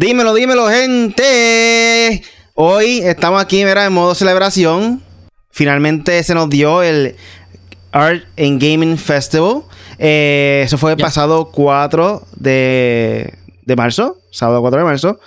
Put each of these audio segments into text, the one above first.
Dímelo, dímelo, gente. Hoy estamos aquí, mira, en modo celebración. Finalmente se nos dio el Art and Gaming Festival. Eh, eso fue el pasado 4 de, de marzo, sábado 4 de marzo.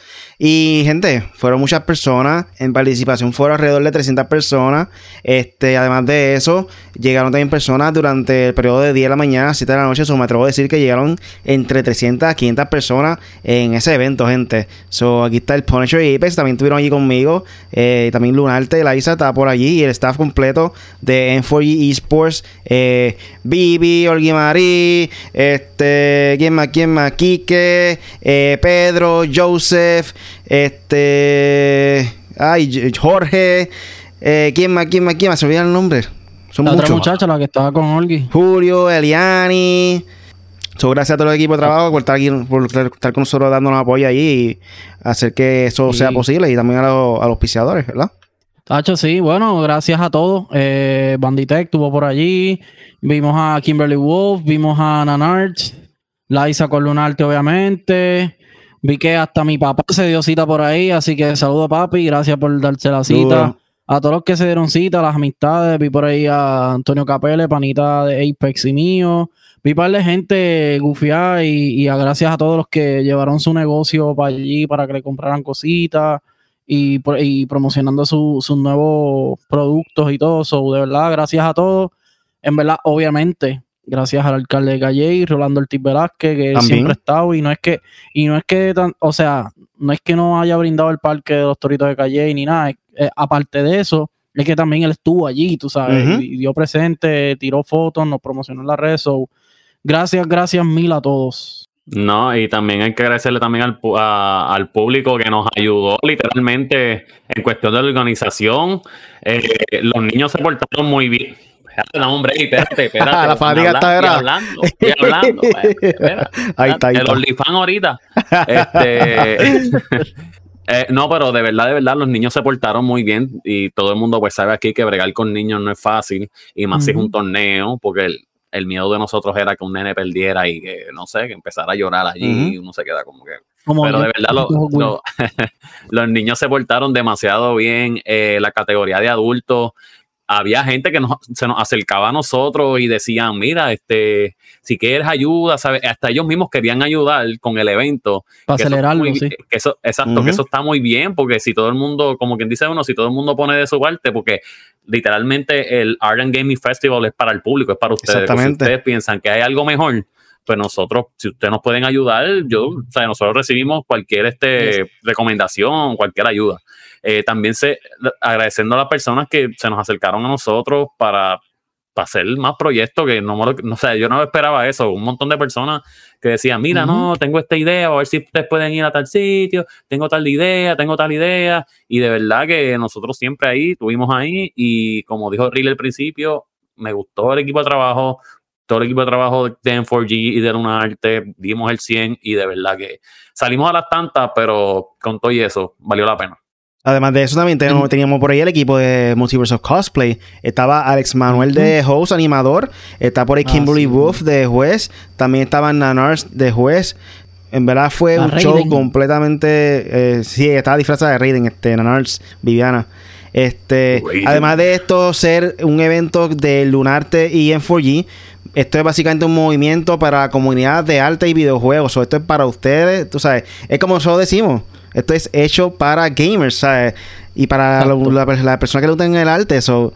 Y gente, fueron muchas personas. En participación fueron alrededor de 300 personas. Este, además de eso, llegaron también personas durante el periodo de 10 de la mañana 7 de la noche. Eso me atrevo a decir que llegaron entre 300 a 500 personas en ese evento, gente. So, aquí está el Punisher y Apex. También estuvieron allí conmigo. Eh, también Lunarte, Isa está por allí. Y el staff completo de N4G Esports. Eh, Bibi, Olgui Marí. Este, ¿quién más? ¿Quién más? Quique, eh, Pedro, Joseph. Este. Ay, Jorge. Eh, ¿Quién más? ¿Quién más? ¿Quién más? Se olvida el nombre. Son la otra muchacha, la que estaba con Olgi. Julio, Eliani. So, gracias a todo el equipo de trabajo por estar aquí, por estar con nosotros dándonos apoyo ahí y hacer que eso sea posible y también a, los, a los auspiciadores, ¿verdad? Tacho, sí, bueno, gracias a todos. Eh, Banditech estuvo por allí. Vimos a Kimberly Wolf, vimos a Nanarch, Liza con Lunarte, obviamente. Vi que hasta mi papá se dio cita por ahí, así que saludo papi, gracias por darse la cita. A todos los que se dieron cita, las amistades, vi por ahí a Antonio Capele, panita de Apex y mío. Vi par de gente gufiada y, a gracias a todos los que llevaron su negocio para allí para que le compraran cositas y, y promocionando sus nuevos productos y todo. So, de verdad, gracias a todos. En verdad, obviamente, gracias al alcalde de Calle Rolando Ortiz Velázquez, que siempre ha estado, y no es que, y no es que o sea, no es que no haya brindado el parque de los toritos de Calle ni nada, eh, aparte de eso, es que también él estuvo allí, tú sabes, y, dio presente, tiró fotos, nos promocionó en las redes, gracias, gracias mil a todos. No, y también hay que agradecerle también al, al público que nos ayudó literalmente en cuestión de organización. Eh, los niños se portaron muy bien no, hombre, espérate, espérate. la fatiga está Estoy hablando, estoy hablando. ahí está, ahí El OnlyFans ahorita. Este, eh, no, pero de verdad, de verdad, los niños se portaron muy bien y todo el mundo pues sabe aquí que bregar con niños no es fácil y más si es un torneo, porque el, el, miedo de nosotros era que un nene perdiera y que, no sé, que empezara a llorar allí y uno se queda como que... pero de verdad los niños se portaron demasiado bien. Eh, la categoría de adultos había gente que se nos acercaba a nosotros y decían, mira, este, si quieres ayuda, ¿sabes? Hasta ellos mismos querían ayudar con el evento. Para acelerarlo, sí. eso, exacto, que eso está muy bien, porque si todo el mundo, como quien dice uno, si todo el mundo pone de su parte, porque literalmente el Art and Gaming Festival es para el público, es para ustedes. Exactamente. Si ustedes piensan que hay algo mejor, pues nosotros, si ustedes nos pueden ayudar, yo, o sea, nosotros recibimos cualquier este, recomendación, cualquier ayuda. Eh, también se, agradeciendo a las personas que se nos acercaron a nosotros para, hacer más proyectos que no, no sé, yo no esperaba eso. Un montón de personas que decían, mira, no, tengo esta idea, a ver si ustedes pueden ir a tal sitio, tengo tal idea, tengo tal idea. Y de verdad que nosotros siempre ahí, estuvimos ahí y como dijo Rill al principio, me gustó el equipo de trabajo, todo el equipo de trabajo de M4G y de Luna Arte, dimos el 100 y de verdad que salimos a las tantas, pero con todo y eso, valió la pena. Además de eso, también teníamos, por ahí el equipo de Multiverse of Cosplay. Estaba Alex Manuel de host, animador. Está por ahí ah, Kimberly Wolf de juez. También estaba Nanars de juez. En verdad fue un show completamente. Eh, sí, estaba disfrazada de Raiden, este, Nanars, Viviana. Este, además de esto, ser un evento de Lunarte y M4G, esto es básicamente un movimiento para la comunidad de arte y videojuegos. O esto es para ustedes, tú sabes. Es como nosotros decimos. Esto es hecho para gamers, ¿sabes? Y para la, persona que le gusta el arte. So,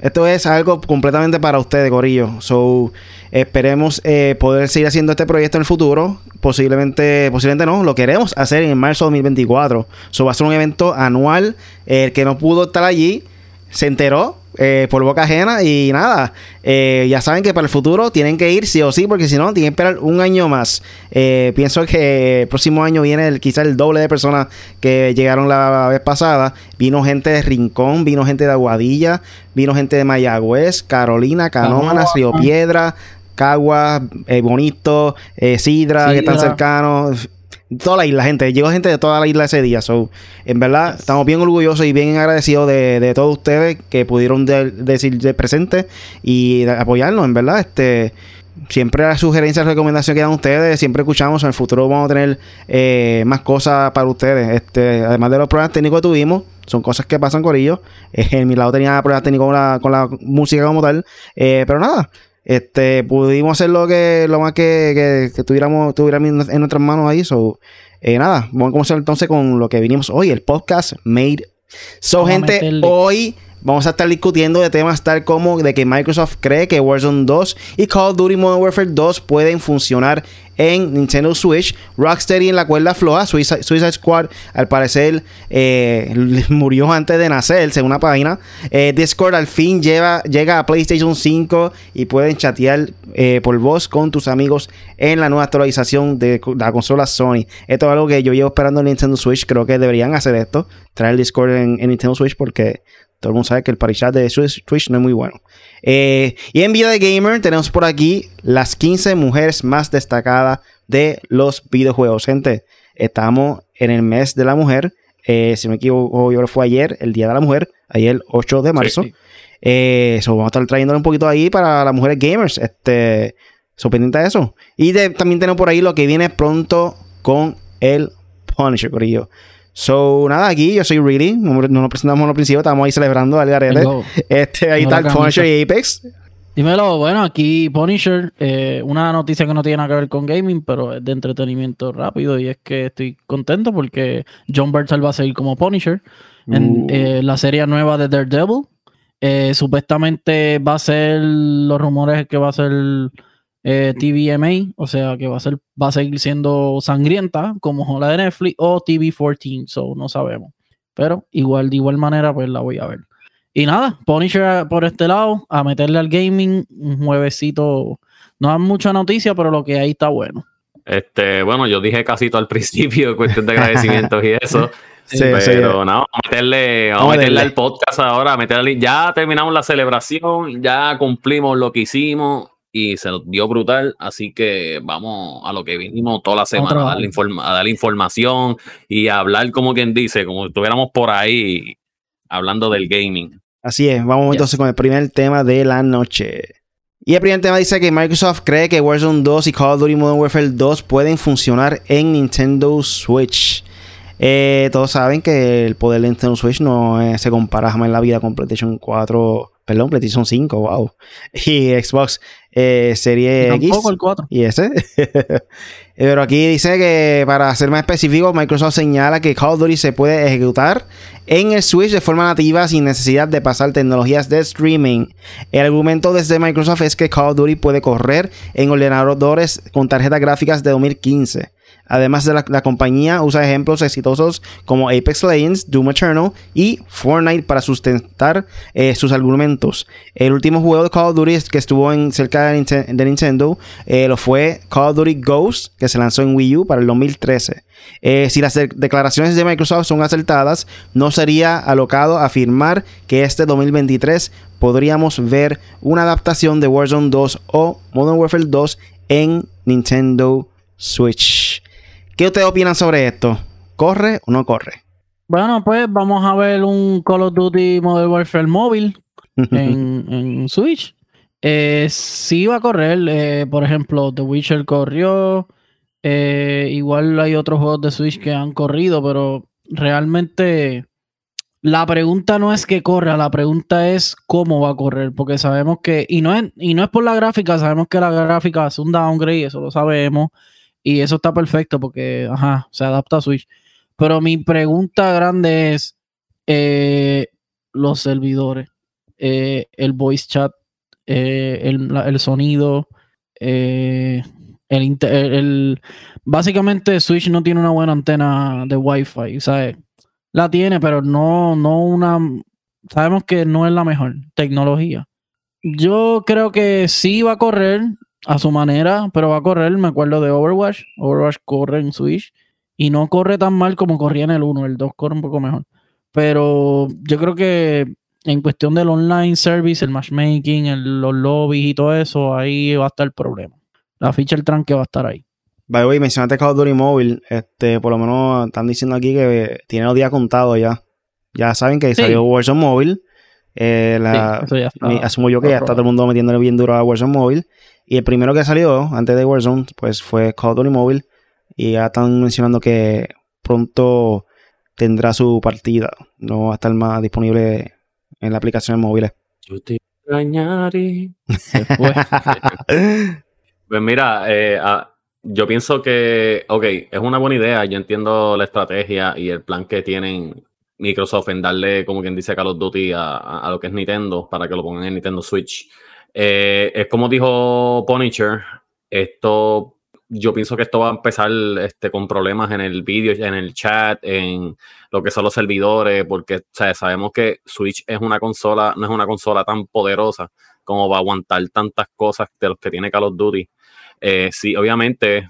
esto es algo completamente para ustedes, Gorillo. So, esperemos eh, poder seguir haciendo este proyecto en el futuro. Posiblemente, posiblemente no, lo queremos hacer en marzo de 2024. So, va a ser un evento anual. El que no pudo estar allí se enteró eh, por boca ajena y nada, eh, ya saben que para el futuro tienen que ir sí o sí, porque si no, tienen que esperar un año más. Eh, pienso que el próximo año viene el, quizá el doble de personas que llegaron la vez pasada. Vino gente de Rincón, vino gente de Aguadilla, vino gente de Mayagüez, Carolina, Canómanas, Río Piedra, Cagua, Bonito, Sidra, Sidra, que están cercanos toda la isla, gente. Llegó gente de toda la isla ese día. So, en verdad, estamos bien orgullosos y bien agradecidos de, todos ustedes que pudieron decir de presente y apoyarnos, en verdad. Este, siempre las sugerencias, recomendaciones que dan ustedes, siempre escuchamos. En el futuro vamos a tener eh, más cosas para ustedes. Este, además de los problemas técnicos que tuvimos, son cosas que pasan con ellos. en mi lado tenía problemas técnicos con la, música como tal. Eh, pero nada, este, pudimos hacer lo que, lo más que, que, tuviéramos, tuviéramos en nuestras manos ahí. So, eh, nada, vamos a comenzar entonces con lo que vinimos hoy, el podcast Made. So, gente, hoy Vamos a estar discutiendo de temas tal como de que Microsoft cree que Warzone 2 y Call of Duty Modern Warfare 2 pueden funcionar en Nintendo Switch. Rocksteady en la cuerda floja. Suicide, Squad al parecer eh, murió antes de nacer, según una página. Eh, Discord al fin llega a PlayStation 5 y pueden chatear eh, por voz con tus amigos en la nueva actualización de la consola Sony. Esto es algo que yo llevo esperando en Nintendo Switch. Creo que deberían hacer esto. Traer Discord en Nintendo Switch porque todo el mundo sabe que el party de Twitch no es muy bueno. Eh, y en Vida de Gamer tenemos por aquí las 15 mujeres más destacadas de los videojuegos. Gente, estamos en el mes de la mujer. Eh, si no me equivoco, yo creo que fue ayer, el Día de la Mujer, ayer 8 de marzo. Eh, vamos a estar trayéndolo un poquito ahí para las mujeres gamers. Este, son pendientes de eso. Y también tenemos por ahí lo que viene pronto con el Punisher, Corillo. So, nada, aquí yo soy Really. No, nos presentamos al principio, estamos ahí celebrando al garete. Este, ahí está el Punisher y Apex. Dímelo, bueno, aquí Punisher, eh, una noticia que no tiene nada que ver con gaming, pero es de entretenimiento rápido y es que estoy contento porque John Bertal va a seguir como Punisher en uh. eh, la serie nueva de Daredevil. Eh, supuestamente va a ser, los rumores que va a ser eh, TVMA, o sea que va a ser, va a seguir siendo sangrienta como la de Netflix o TV14, so no sabemos. Pero igual, de igual manera, pues la voy a ver. Y nada, Punisher por este lado, a meterle al gaming, un juevesito. No hay mucha noticia, pero lo que hay está bueno. Este, bueno, yo dije casi todo al principio, cuestión de agradecimientos y eso. pero no, vamos a meterle, vamos a meterle al podcast ahora, meterle, ya terminamos la celebración, ya cumplimos lo que hicimos y se nos dio brutal, así que vamos a lo que vinimos toda la semana, a darle, a darle, información y a hablar como quien dice, como si estuviéramos por ahí hablando del gaming. Así es, vamos entonces con el primer tema de la noche. Y el primer tema dice que Microsoft cree que Warzone 2 y Call of Duty Modern Warfare 2 pueden funcionar en Nintendo Switch. Eh, todos saben que el poder de Nintendo Switch no eh, se compara jamás en la vida con PlayStation 4 Perdón, PlayStation 5, wow. Y Xbox eh, Serie X. el 4. Y ese. Pero aquí dice que, para ser más específico, Microsoft señala que Call of Duty se puede ejecutar en el Switch de forma nativa sin necesidad de pasar tecnologías de streaming. El argumento desde Microsoft es que Call of Duty puede correr en ordenadores con tarjetas gráficas de 2015. Además de la, compañía usa ejemplos exitosos como Apex Legends, Doom Eternal y Fortnite para sustentar eh, sus argumentos. El último juego de Call of Duty que estuvo cerca de, Nintendo eh, lo fue Call of Duty Ghost, que se lanzó en Wii U para el 2013. Eh, si las declaraciones de Microsoft son acertadas, no sería alocado afirmar que este 2023 podríamos ver una adaptación de Warzone 2 o Modern Warfare 2 en Nintendo Switch. ¿Qué ustedes opinan sobre esto? ¿Corre o no corre? Bueno, pues vamos a ver un Call of Duty Modern Warfare móvil en, Switch. Eh, sí va a correr, eh, por ejemplo, The Witcher corrió. Eh, igual hay otros juegos de Switch que han corrido, pero realmente la pregunta no es que corra, la pregunta es cómo va a correr, porque sabemos que, y no es, y no es por la gráfica, sabemos que la gráfica hace un downgrade, eso lo sabemos. Y eso está perfecto porque, ajá, se adapta a Switch. Pero mi pregunta grande es eh, los servidores, eh, el voice chat, eh, el, sonido, el, el, Básicamente Switch no tiene una buena antena de Wi-Fi, ¿sabes? La tiene, pero no, no una... Sabemos que no es la mejor tecnología. Yo creo que sí va a correr, a su manera, pero va a correr. Me acuerdo de Overwatch. Overwatch corre en Switch y no corre tan mal como corría en el 1. El 2 corre un poco mejor. Pero yo creo que en cuestión del online service, el matchmaking, los lobbies y todo eso, ahí va a estar el problema. La ficha el tranque va a estar ahí. By the way, mencionaste Call of Duty Mobile. Este, por lo menos están diciendo aquí que tiene los días contados ya. Ya saben que salió Warzone Mobile. Eh, asumo yo que ya está todo el mundo metiéndole bien duro a Warzone Mobile. Y el primero que salió antes de Warzone, pues fue Call of Duty Mobile. Y ya están mencionando que pronto tendrá su partida. No va a estar más disponible en la aplicación móviles. Yo te extrañaré. pues mira, eh, ah, yo pienso que, ok, es una buena idea. Yo entiendo la estrategia y el plan que tienen Microsoft en darle, como quien dice, Call of Duty a, lo que es Nintendo para que lo pongan en Nintendo Switch. Eh, es como dijo Punisher, esto yo pienso que esto va a empezar este, con problemas en el vídeo, en el chat, en lo que son los servidores, porque sabemos que Switch es una consola, no es una consola tan poderosa como va a aguantar tantas cosas de los que tiene Call of Duty. Eh, sí, obviamente,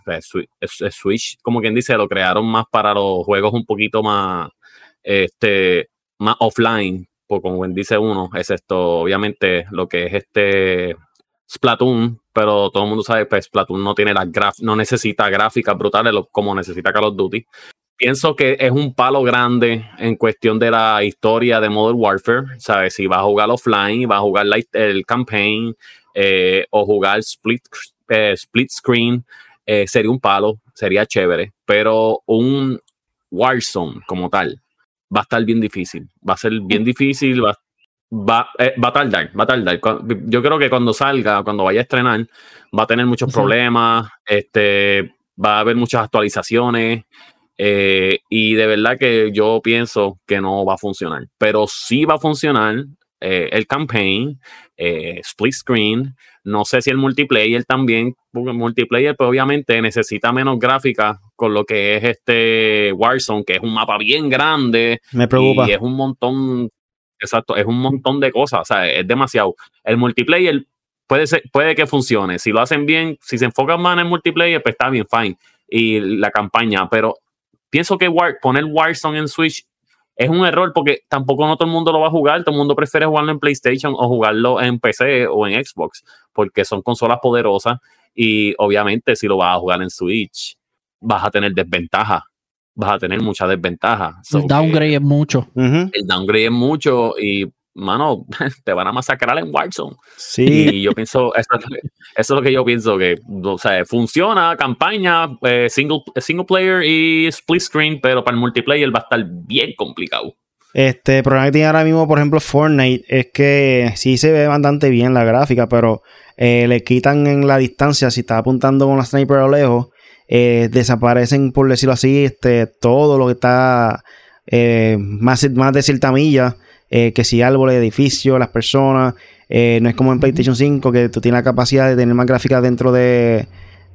Switch, como quien dice, lo crearon más para los juegos un poquito más, este, más offline, pues, como quien dice uno, es esto, obviamente, lo que es este Splatoon, pero todo el mundo sabe que pues, Splatoon no tiene las no necesita gráficas brutales como necesita Call of Duty. Pienso que es un palo grande en cuestión de la historia de Modern Warfare. ¿Sabes? Si va a jugar offline, va a jugar el campaign eh, o jugar split, eh, split screen, eh, sería un palo, sería chévere. Pero un Warzone como tal va a estar bien difícil. Va a ser bien difícil, va, va, eh, va a tardar, va a tardar. Yo creo que cuando salga, cuando vaya a estrenar, va a tener muchos problemas, este, va a haber muchas actualizaciones. Eh, y de verdad que yo pienso que no va a funcionar. Pero sí va a funcionar eh, el campaign, split screen. No sé si el multiplayer también, porque el multiplayer, pues obviamente necesita menos gráfica con lo que es este Warzone, que es un mapa bien grande. Me preocupa. Y es un montón Exacto, es un montón de cosas, o sea, es demasiado. El multiplayer puede, ser, puede que funcione, si lo hacen bien, si se enfocan más en el multiplayer, pues está bien, fine. Y la campaña, pero pienso que poner Warzone en Switch es un error porque tampoco no todo el mundo lo va a jugar, todo el mundo prefiere jugarlo en PlayStation o jugarlo en PC o en Xbox, porque son consolas poderosas y obviamente si lo vas a jugar en Switch vas a tener desventaja vas a tener mucha desventaja. el downgrade es mucho. El downgrade es mucho y, mano, te van a masacrar en Warzone. Sí. Y yo pienso, eso, es lo que yo pienso, que, o sea, funciona, campaña, eh, single, single player y split screen, pero para el multiplayer va a estar bien complicado. Este el problema que tiene ahora mismo, por ejemplo, Fortnite, es que sí se ve bastante bien la gráfica, pero eh, le quitan en la distancia, si está apuntando con la sniper a lejos, eh, desaparecen, por decirlo así, este, todo lo que está eh, más, más de cierta milla, eh, que si árboles, edificios, las personas. no es como en PlayStation 5 que tú tienes la capacidad de tener más gráficas dentro de,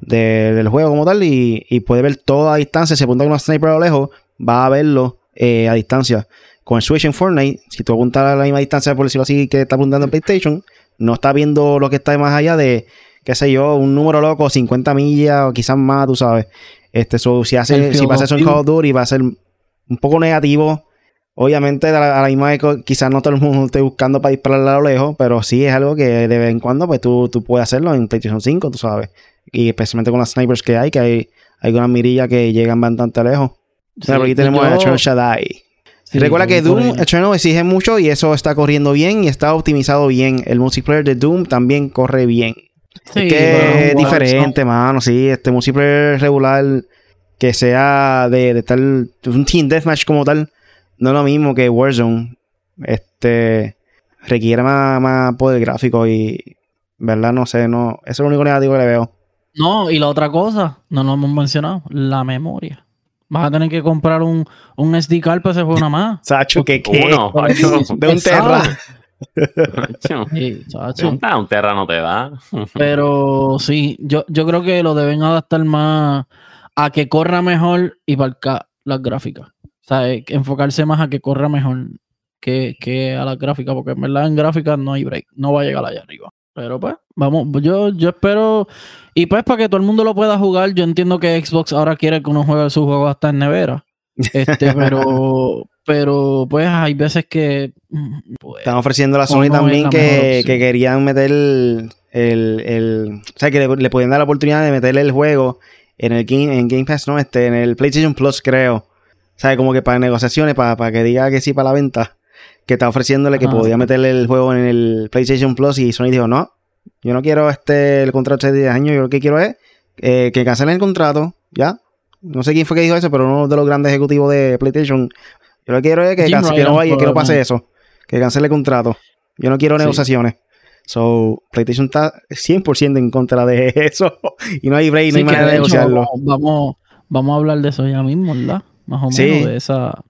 del juego como tal y, y puedes ver todo a distancia. Si apunta con una sniper a lo lejos, va a verlo a distancia. Con el Switch en Fortnite, si tú apuntas a la misma distancia, por decirlo así, que está apuntando en PlayStation, no está viendo lo que está más allá de qué sé yo, un número loco, 50 millas o quizás más, tú sabes. Este, si, hace, si pasa eso en Call of Duty va a ser un poco negativo. Obviamente, a la, misma vez, quizás no todo el mundo esté buscando para disparar a lo lejos, pero sí es algo que de vez en cuando pues tú, tú puedes hacerlo en PlayStation 5, tú sabes. Y especialmente con las snipers que hay, que hay, hay unas mirillas que llegan bastante lejos. pero aquí tenemos a Eternal Shaddai. Recuerda que Doom Eternal exige mucho y eso está corriendo bien y está optimizado bien. El multiplayer de Doom también corre bien que es diferente, mano. Sí, este música regular que sea de, de tal. Un Team Deathmatch como tal. No es lo mismo que Warzone. Este. Requiere más, más poder gráfico y. ¿Verdad? No sé, no. Eso es lo único negativo que le veo. No, y la otra cosa, no lo hemos mencionado, la memoria. Vas a tener que comprar un, un SD card para ese juego nada más. Sacho, que qué? de un terra. un terra no te da. Pero sí, yo, yo creo que lo deben adaptar más a que corra mejor y para las gráficas. O sea, eh, enfocarse más a que corra mejor que, que a las gráficas, porque en verdad en gráficas no hay break, no va a llegar allá arriba. Pero pues, vamos, yo, yo espero. Y pues para que todo el mundo lo pueda jugar, yo entiendo que Xbox ahora quiere que uno juegue su juego hasta en nevera. Este, pero, pero pues hay veces que. Pues, Están ofreciendo a la Sony también que, querían meter el, el, O sea, que le, podían dar la oportunidad de meterle el juego en el Game, en Game Pass, no, este, en el PlayStation Plus, creo. Sea, como que para negociaciones, para, para que diga que sí para la venta. que está ofreciéndole que podía meterle el juego en el PlayStation Plus y Sony dijo, no, yo no quiero este el contrato de 10 años, yo lo que quiero es eh, que cancelen el contrato, ¿ya? No sé quién fue que dijo eso, pero uno de los grandes ejecutivos de PlayStation. Yo lo que quiero es que, que no vaya, que no pase eso, que cancele el contrato. Yo no quiero negociaciones. So, PlayStation está 100% en contra de eso y no hay break, no hay manera de, negociarlo. Vamos, vamos a hablar de eso ya mismo, ¿verdad? Más o menos de esa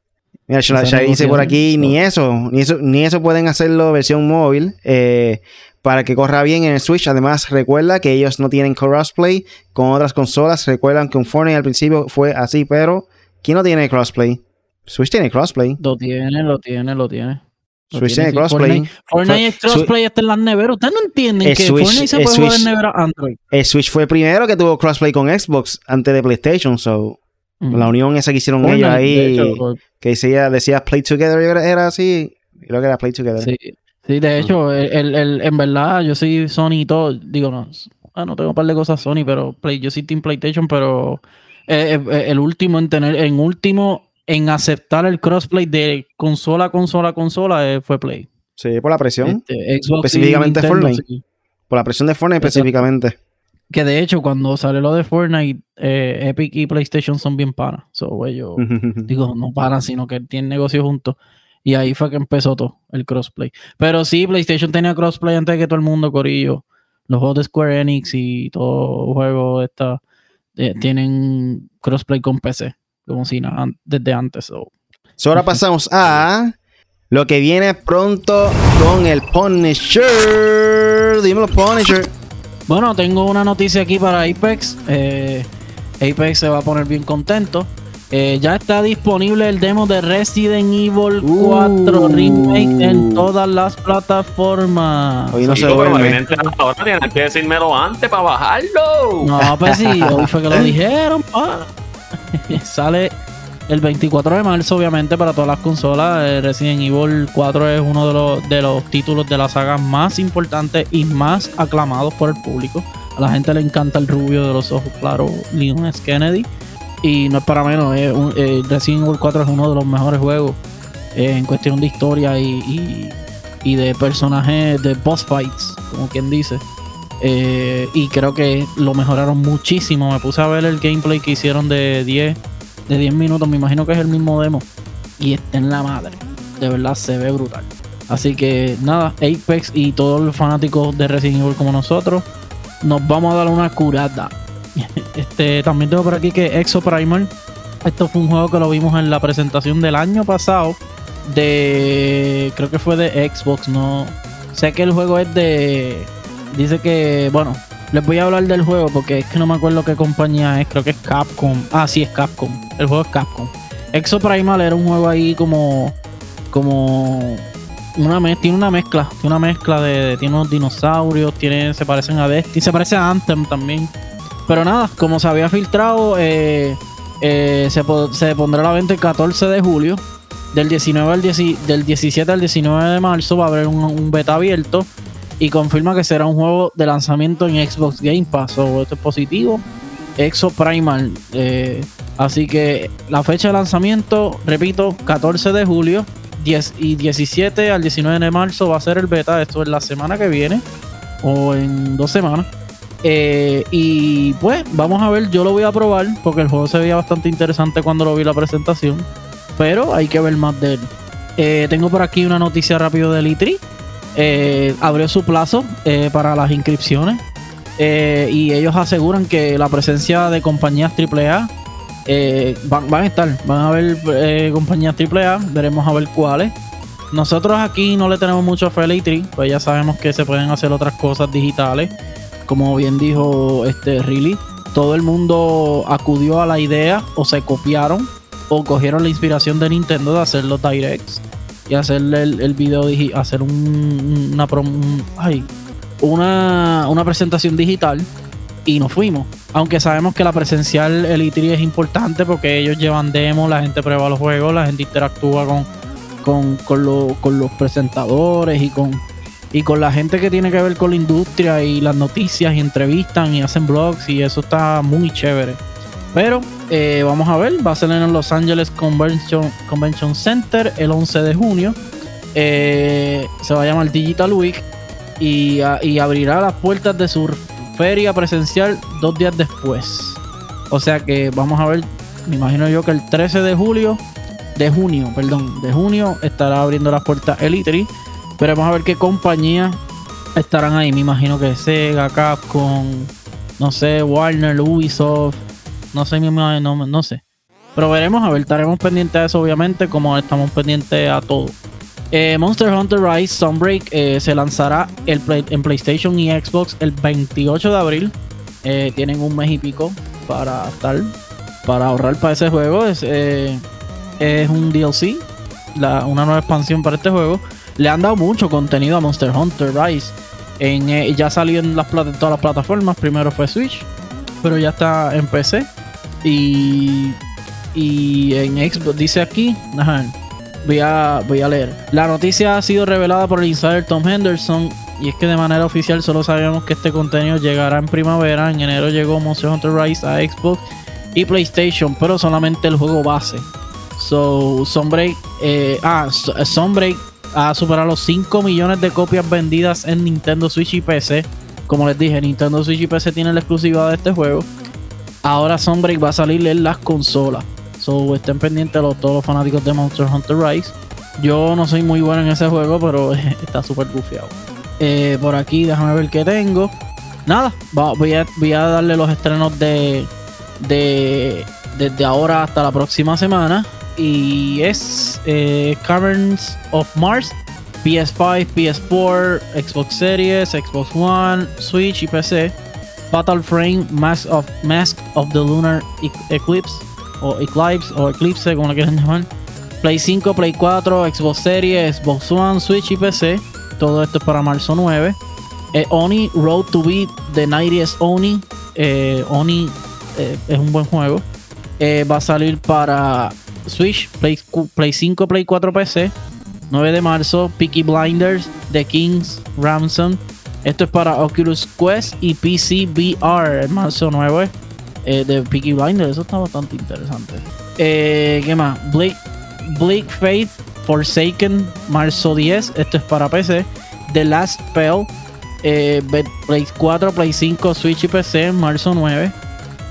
Mira, ya dice por aquí, ni eso, ni eso, ni eso pueden hacerlo versión móvil eh, para que corra bien en el Switch. Además, recuerda que ellos no tienen crossplay con otras consolas. Recuerdan que un Fortnite al principio fue así, pero ¿quién no tiene crossplay? Switch tiene crossplay. Lo tiene, lo tiene, lo tiene. Switch tiene, crossplay. Fortnite, es crossplay hasta en las neveras. Ustedes no entienden que Fortnite se puede jugar en nevera Android. El Switch fue el primero que tuvo crossplay con Xbox antes de PlayStation. So, la unión esa que hicieron ellos ahí, que decía, decía Play Together, era así. Creo que era Play Together. Sí, sí de hecho, el, el, en verdad, yo soy Sony y todo. Digo, no, ah, no tengo un par de cosas Sony, pero Play, yo soy Team PlayStation, pero eh, eh, eh, el último en tener, en último en aceptar el crossplay de consola, consola, consola fue Play. Sí, por la presión. Este, específicamente Fortnite. Por la presión de Fortnite específicamente. Que de hecho, cuando sale lo de Fortnite, eh, Epic y PlayStation son bien panas. So, ellos, digo, no panas, sino que tienen negocio juntos. Y ahí fue que empezó todo, el crossplay. Pero sí, PlayStation tenía crossplay antes de que todo el mundo, Corillo. Los juegos de Square Enix y todo los juegos esta, eh, tienen crossplay con PC. Como si nada, desde antes. ahora pasamos a lo que viene pronto con el Punisher. Dímelo, Punisher. Bueno, tengo una noticia aquí para Apex. Eh, Apex se va a poner bien contento. Eh, ya está disponible el demo de Resident Evil 4 uh. Remake en todas las plataformas. Hoy no se duerme. Ahora tienes que decírmelo antes para bajarlo. No, pues sí, hoy fue que lo dijeron. Sale el 24 de marzo, obviamente, para todas las consolas. Eh, Resident Evil 4 es uno de los, de los títulos de la saga más importantes y más aclamados por el público. A la gente le encanta el rubio de los ojos claros, Leon S. Kennedy. Y no es para menos, eh, Resident Evil 4 es uno de los mejores juegos eh, en cuestión de historia y, y, de personajes, de boss fights, como quien dice. y creo que lo mejoraron muchísimo. Me puse a ver el gameplay que hicieron de 10 de 10 minutos, me imagino que es el mismo demo. Y está en la madre. De verdad se ve brutal. Así que nada, Apex y todos los fanáticos de Resident Evil como nosotros, nos vamos a dar una curada. Este, también tengo por aquí que Exo Primal. Esto fue un juego que lo vimos en la presentación del año pasado. De. Creo que fue de Xbox, no. Sé que el juego es de. Dice que. Bueno, les voy a hablar del juego porque es que no me acuerdo qué compañía es. Creo que es Capcom. Ah, sí, es Capcom. El juego es Capcom. Exo Primal era un juego ahí como. Como. Una tiene una mezcla. Tiene una mezcla de. Tiene unos dinosaurios. Tiene, se parecen a Destiny. Se parece a Anthem también. Pero nada, como se había filtrado. Eh, eh, se, pondrá a la venta el 14 de julio. Del 19 al del 17 al 19 de marzo va a haber un beta abierto y confirma que será un juego de lanzamiento en Xbox Game Pass. O esto es positivo. Exo Primal. Eh, así que la fecha de lanzamiento, repito, 14 de julio 10 y 17 al 19 de marzo va a ser el beta. Esto es la semana que viene o en dos semanas. Eh, y pues vamos a ver, yo lo voy a probar porque el juego se veía bastante interesante cuando lo vi la presentación. Pero hay que ver más de él. Eh, tengo por aquí una noticia rápido de Litri. Eh, abrió su plazo eh, para las inscripciones eh, y ellos aseguran que la presencia de compañías AAA van, a estar, van a haber compañías AAA, veremos a ver cuáles. Nosotros aquí no le tenemos mucho fe a Litri, pues ya sabemos que se pueden hacer otras cosas digitales, como bien dijo este Riley. Todo el mundo acudió a la idea o se copiaron o cogieron la inspiración de Nintendo de hacer los directs y hacerle el, el video, hacer un, una, una, presentación digital y nos fuimos. Aunque sabemos que la presencial Elite es importante porque ellos llevan demos, la gente prueba los juegos, la gente interactúa con, con, con, con los presentadores y con, y con la gente que tiene que ver con la industria y las noticias y entrevistan y hacen blogs y eso está muy chévere. Pero eh, vamos a ver, va a ser en el Los Angeles Convention, Center el 11 de junio. Eh, se va a llamar Digital Week y, y abrirá las puertas de su feria presencial dos días después. O sea que vamos a ver, me imagino yo que el 13 de julio, de junio, perdón, de junio estará abriendo las puertas Elite Pero vamos a ver qué compañía estarán ahí. Me imagino que Sega, Capcom, no sé, Warner, Ubisoft, no sé, no, no sé. Pero veremos, a ver, estaremos pendientes de eso, obviamente, como estamos pendientes a todo. Eh, Monster Hunter Rise Sunbreak eh, se lanzará el en PlayStation y Xbox el 28 de abril. Eh, tienen un mes y pico para estar, para ahorrar para ese juego. Es, es un DLC, una nueva expansión para este juego. Le han dado mucho contenido a Monster Hunter Rise. En, ya salió en, las, todas las plataformas. Primero fue Switch, pero ya está en PC. Y, y en Xbox dice aquí, voy a, voy a leer. La noticia ha sido revelada por el insider Tom Henderson y es que de manera oficial solo sabemos que este contenido llegará en primavera. En enero llegó Monster Hunter Rise a Xbox y PlayStation, pero solamente el juego base. So, Sunbreak, eh, ah, Sunbreak ha superado los 5 millones de copias vendidas en Nintendo Switch y PC. Como les dije, Nintendo Switch y PC tienen la exclusividad de este juego. Ahora Sunbreak va a salir en las consolas. So estén pendientes los, todos los fanáticos de Monster Hunter Rise. Yo no soy muy bueno en ese juego, pero está súper bufiado. Eh, por aquí, déjame ver qué tengo. Nada, voy, a, a darle los estrenos de, de desde ahora hasta la próxima semana. Y es eh, Caverns of Mars, PS5, PS4, Xbox Series, Xbox One, Switch y PC. Fatal Frame, Mask of, Mask of the Lunar Eclipse, o Eclipse o Eclipse, como lo quieran llamar. Play 5, Play 4, Xbox Series, Xbox One, Switch y PC. Todo esto es para marzo 9. Eh, Oni Road to Beat The 90s Oni. Eh, Oni eh, es un buen juego. va a salir para Switch, Play, Play 5, Play 4, PC. 9 de marzo. Peaky Blinders, The King's Ransom. Esto es para Oculus Quest y PC VR. Marzo 9 eh, de Peaky Blinders. Eso está bastante interesante. Eh, ¿Qué más? Blake, Blake Faith Forsaken, marzo 10. Esto es para PC. The Last Spell, eh, Play 4, Play 5, Switch y PC, marzo 9.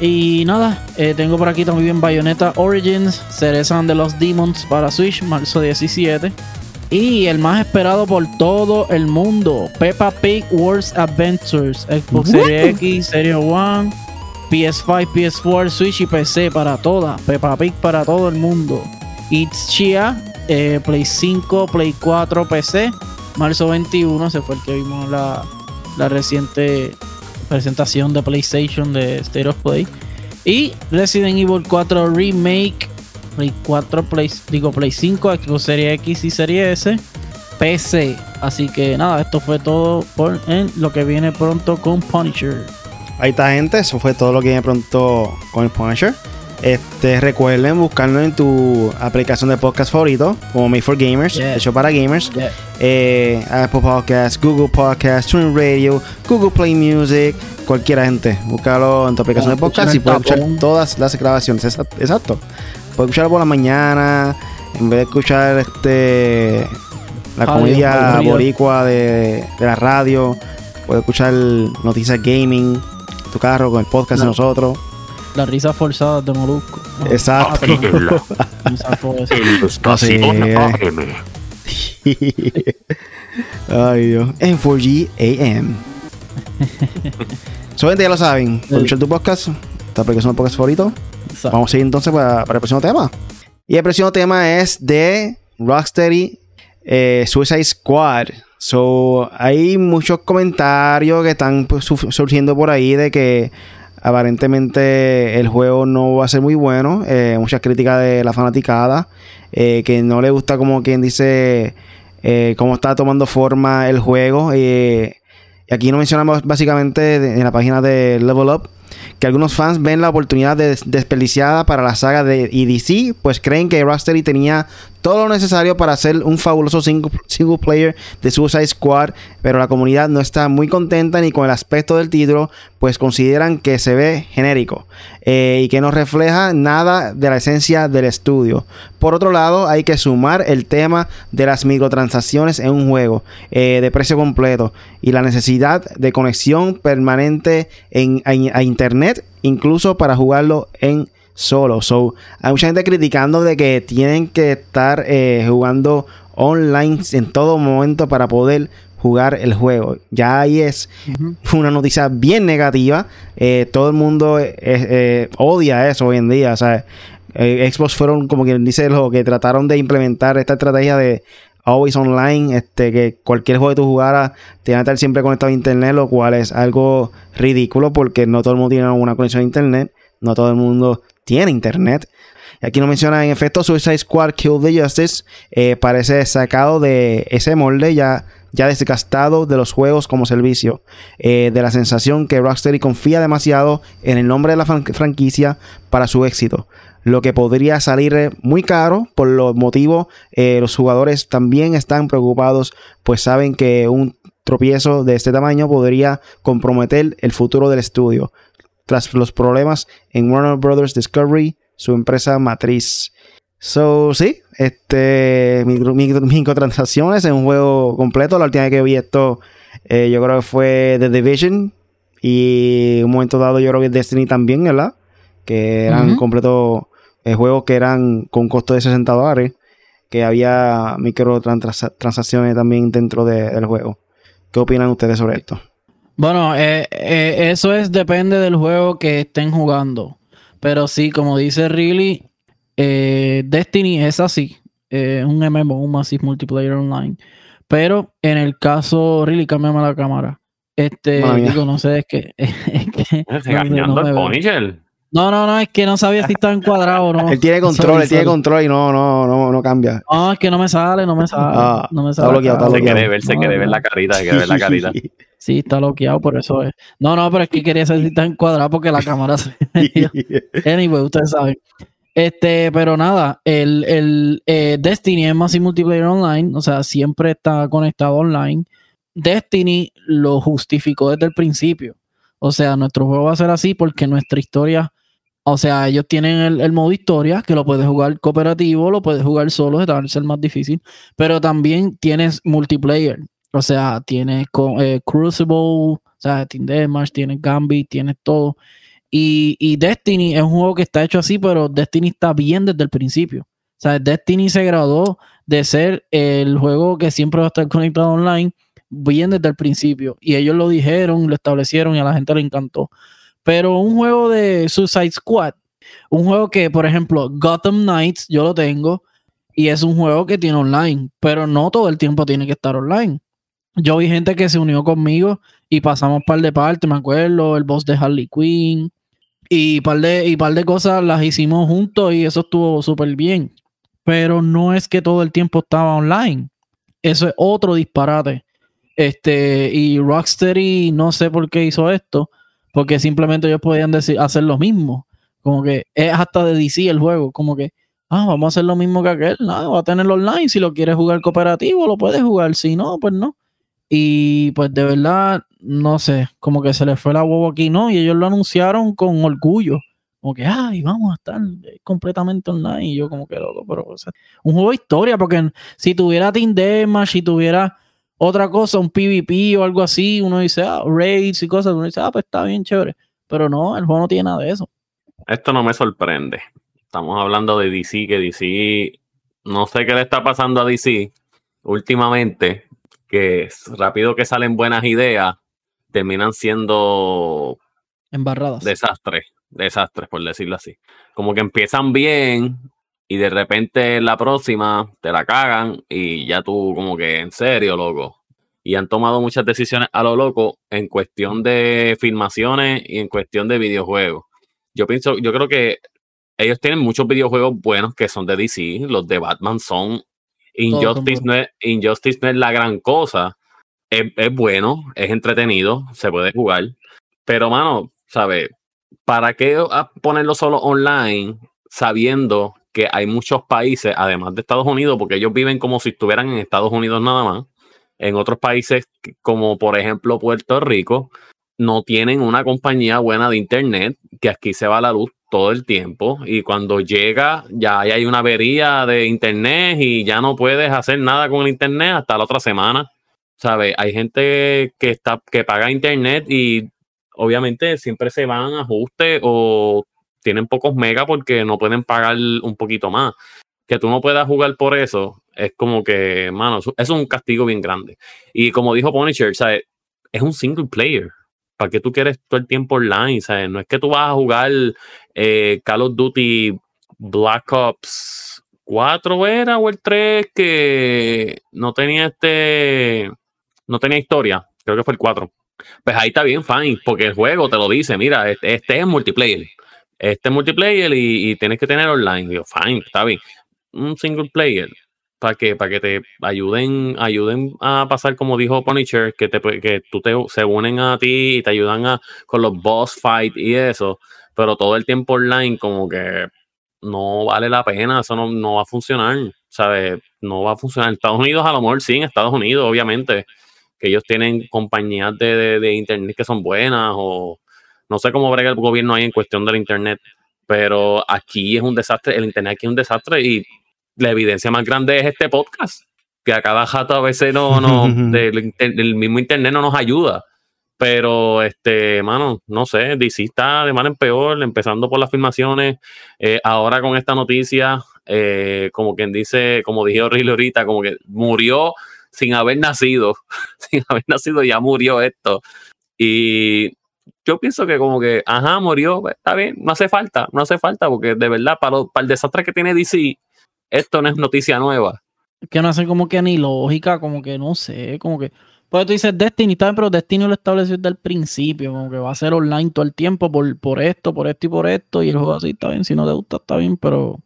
Y nada, eh, tengo por aquí también Bayonetta Origins, Cereza de los Demons para Switch, marzo 17. Y el más esperado por todo el mundo, Peppa Pig Wars Adventures, Xbox Series X, Series One, PS5, PS4, Switch y PC para toda. Peppa Pig para todo el mundo. It's Chia, eh, Play 5, Play 4, PC. Marzo 21, se fue el que vimos la, la reciente presentación de PlayStation de State of Play. Y Resident Evil 4 Remake, Play 4, Play, digo Play 5, Xbox Series X y Series S, PC. Así que nada, esto fue todo por en lo que viene pronto con Punisher. Ahí está, gente. Eso fue todo lo que viene pronto con Punisher. Este, recuerden buscarlo en tu aplicación de podcast favorito, como Made for Gamers, hecho para gamers. Eh, Apple Podcasts, Google Podcasts, TuneIn Radio, Google Play Music, cualquiera gente. Búscalo en tu aplicación de podcast y puedes escuchar todas las grabaciones. Exacto. Puedes escucharlo por la mañana, en vez de escuchar este la comedia boricua de, de la radio. Puedes escuchar noticias gaming tu carro con el podcast de nosotros. La risa forzada de Molusco. Exacto. Ay, Dios. En 4G AM. Solamente ya lo saben. Escuchar tu podcast. Esta aplicación de podcast favorito. Vamos a ir entonces para, para, el próximo tema. Y el próximo tema es de Rocksteady eh, Suicide Squad. So, hay muchos comentarios que están pues, surgiendo por ahí de que Aparentemente el juego no va a ser muy bueno. Eh, muchas críticas de la fanaticada. Eh, que no le gusta como quien dice eh, cómo está tomando forma el juego. y aquí no mencionamos básicamente en la página de Level Up que algunos fans ven la oportunidad desperdiciada para la saga de EDC, pues creen que Rocksteady tenía todo lo necesario para hacer un fabuloso single, player de Suicide Squad, pero la comunidad no está muy contenta ni con el aspecto del título, pues consideran que se ve genérico eh, y que no refleja nada de la esencia del estudio. Por otro lado, hay que sumar el tema de las microtransacciones en un juego eh, de precio completo y la necesidad de conexión permanente en, a internet, incluso para jugarlo en solo. So, hay mucha gente criticando de que tienen que estar eh, jugando online en todo momento para poder jugar el juego. Ya ahí es una noticia bien negativa. Eh, todo el mundo eh, odia eso hoy en día. O sea, Xbox fueron como quien dice lo que trataron de implementar esta estrategia de always online, este, que cualquier juego que tú jugaras tiene que estar siempre conectado a internet, lo cual es algo ridículo porque no todo el mundo tiene una conexión a internet, no todo el mundo tiene internet. Aquí nos menciona en efecto Suicide Squad Kill the Justice. Eh, parece sacado de ese molde ya, ya desgastado de los juegos como servicio. Eh, de la sensación que Rocksteady confía demasiado en el nombre de la franquicia para su éxito. Lo que podría salir muy caro. Por los motivos, eh, los jugadores también están preocupados, pues saben que un tropiezo de este tamaño podría comprometer el futuro del estudio tras los problemas en Warner Brothers Discovery, su empresa matriz. So, sí, este, microtransacciones en un juego completo. La última vez que vi esto, eh, yo creo que fue The Division. Y en un momento dado, yo creo que Destiny también, ¿verdad? Que eran completos eh, juegos que eran con costo de 60 dólares. Que había microtransacciones también dentro del juego. ¿Qué opinan ustedes sobre esto? Bueno, eh, eh, eso es depende del juego que estén jugando. Pero sí, como dice Riley, eh, Destiny es así. Es un MMO, un Massive Multiplayer Online. Pero en el caso, Riley, cámbiame la cámara. Este, digo, no sé, es que. Es que no, no, no, no, es que no sabía si estaba encuadrado o no. Él tiene control, él tiene control y no, no, no, no cambia. No, es que no me sale, no me sale. Ah, no me sale. Está bloqueado, está bloqueado. Se quiere ver, se quiere ver la carita, se quiere ver la carita. Sí, está bloqueado, por eso es. No, no, pero es que quería saber si está encuadrado porque la cámara se. anyway, ustedes saben. Este, pero nada, el, el eh, Destiny es más y multiplayer online, o sea, siempre está conectado online. Destiny lo justificó desde el principio. O sea, nuestro juego va a ser así porque nuestra historia, o sea, ellos tienen el, el modo historia que lo puedes jugar cooperativo, lo puedes jugar solo, va a ser más difícil, pero también tienes multiplayer. O sea, tiene eh, Crucible, o sea, Team Deathmatch, tiene Gambit, tiene todo. Y, Destiny es un juego que está hecho así, pero Destiny está bien desde el principio. O sea, Destiny se graduó de ser el juego que siempre va a estar conectado online bien desde el principio. Y ellos lo dijeron, lo establecieron y a la gente le encantó. Pero un juego de Suicide Squad, un juego que, por ejemplo, Gotham Knights, yo lo tengo, y es un juego que tiene online, pero no todo el tiempo tiene que estar online yo vi gente que se unió conmigo y pasamos par de partes, me acuerdo, el boss de Harley Quinn y par de, y par de cosas las hicimos juntos y eso estuvo súper bien. Pero no es que todo el tiempo estaba online. Eso es otro disparate. Este, y Rocksteady no sé por qué hizo esto, porque simplemente ellos podían decir, hacer lo mismo. Como que es hasta de DC el juego, como que, ah, vamos a hacer lo mismo que aquel, no, va a tenerlo online, si lo quieres jugar cooperativo, lo puedes jugar, si no, pues no. Y pues de verdad, no sé, como que se le fue la huevo aquí, ¿no? Y ellos lo anunciaron con orgullo. Como que, ay, vamos a estar completamente online. Y yo como que loco, pero un juego de historia, porque si tuviera Team Deathmatch, si tuviera otra cosa, un PvP o algo así, uno dice, ah, raids y cosas, uno dice, ah, pues está bien chévere. Pero no, el juego no tiene nada de eso. Esto no me sorprende. Estamos hablando de DC, que DC, no sé qué le está pasando a DC últimamente, que rápido que salen buenas ideas, terminan siendo embarradas. Desastres, desastres, por decirlo así. Como que empiezan bien y de repente la próxima te la cagan y ya tú como que en serio, loco. Y han tomado muchas decisiones a lo loco en cuestión de filmaciones y en cuestión de videojuegos. Yo pienso, yo creo que ellos tienen muchos videojuegos buenos que son de DC. Los de Batman son Injustice no, es, Injustice no es la gran cosa. Es, bueno, es entretenido, se puede jugar. Pero, mano, ¿sabes? ¿Para qué ponerlo solo online sabiendo que hay muchos países, además de Estados Unidos, porque ellos viven como si estuvieran en Estados Unidos nada más. En otros países, como por ejemplo Puerto Rico, no tienen una compañía buena de internet, que aquí se va la luz todo el tiempo y cuando llega ya hay una avería de internet y ya no puedes hacer nada con el internet hasta la otra semana. ¿Sabes? Hay gente que está que paga internet y obviamente siempre se van a ajuste o tienen pocos megas porque no pueden pagar un poquito más. Que tú no puedas jugar por eso es como que, mano, es un castigo bien grande. Y como dijo Punisher, ¿sabes? es un single player. ¿Para qué tú quieres todo el tiempo online? ¿sabes? No es que tú vas a jugar eh, Call of Duty Black Ops 4 era o el 3 que no tenía este no tenía historia, creo que fue el 4. Pues ahí está bien, fine, porque el juego te lo dice, mira, este, es multiplayer. Este es multiplayer y, tienes que tener online. Digo, fine, está bien. Un single player. ¿Para que Para que te ayuden, ayuden a pasar, como dijo Punisher, que, te, que tú te, se unen a ti y te ayudan a, con los boss fight y eso. Pero todo el tiempo online, como que no vale la pena, eso no, no va a funcionar, ¿sabes? No va a funcionar. En Estados Unidos, a lo mejor sí, en Estados Unidos, obviamente que ellos tienen compañías de, internet que son buenas o no sé cómo brega el gobierno ahí en cuestión del internet, pero aquí es un desastre, el internet aquí es un desastre y la evidencia más grande es este podcast, que a cada jato a veces no, no del, mismo internet no nos ayuda. Pero, este, mano, no sé, DC está de mal en peor, empezando por las filmaciones. Eh, ahora con esta noticia, eh, como quien dice, como dije ahorita, como que murió sin haber nacido, sin haber nacido ya murió esto. Y yo pienso que como que, ajá, murió, pues, está bien, no hace falta, no hace falta, porque de verdad, para, para el desastre que tiene DC, esto no es noticia nueva. Que no hace como que ni lógica, como que no sé, como que... Pues tú dices Destiny, está bien, pero Destiny lo estableció desde el principio, como que va a ser online todo el tiempo por, por esto, por esto y por esto, y el juego así está bien, si no te gusta está bien, pero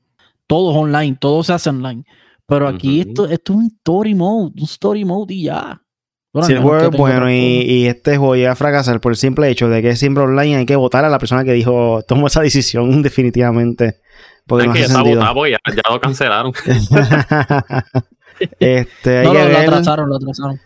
todo es online, todo se hace online. Pero aquí esto, esto es un story mode, un story mode y ya. si el juego es bueno y, este juego llega a fracasar por el simple hecho de que es siempre online, hay que votar a la persona que dijo, tomó esa decisión definitivamente. Porque que ya está votado porque ya, lo cancelaron. este, no, lo, atrasaron, lo atrasaron.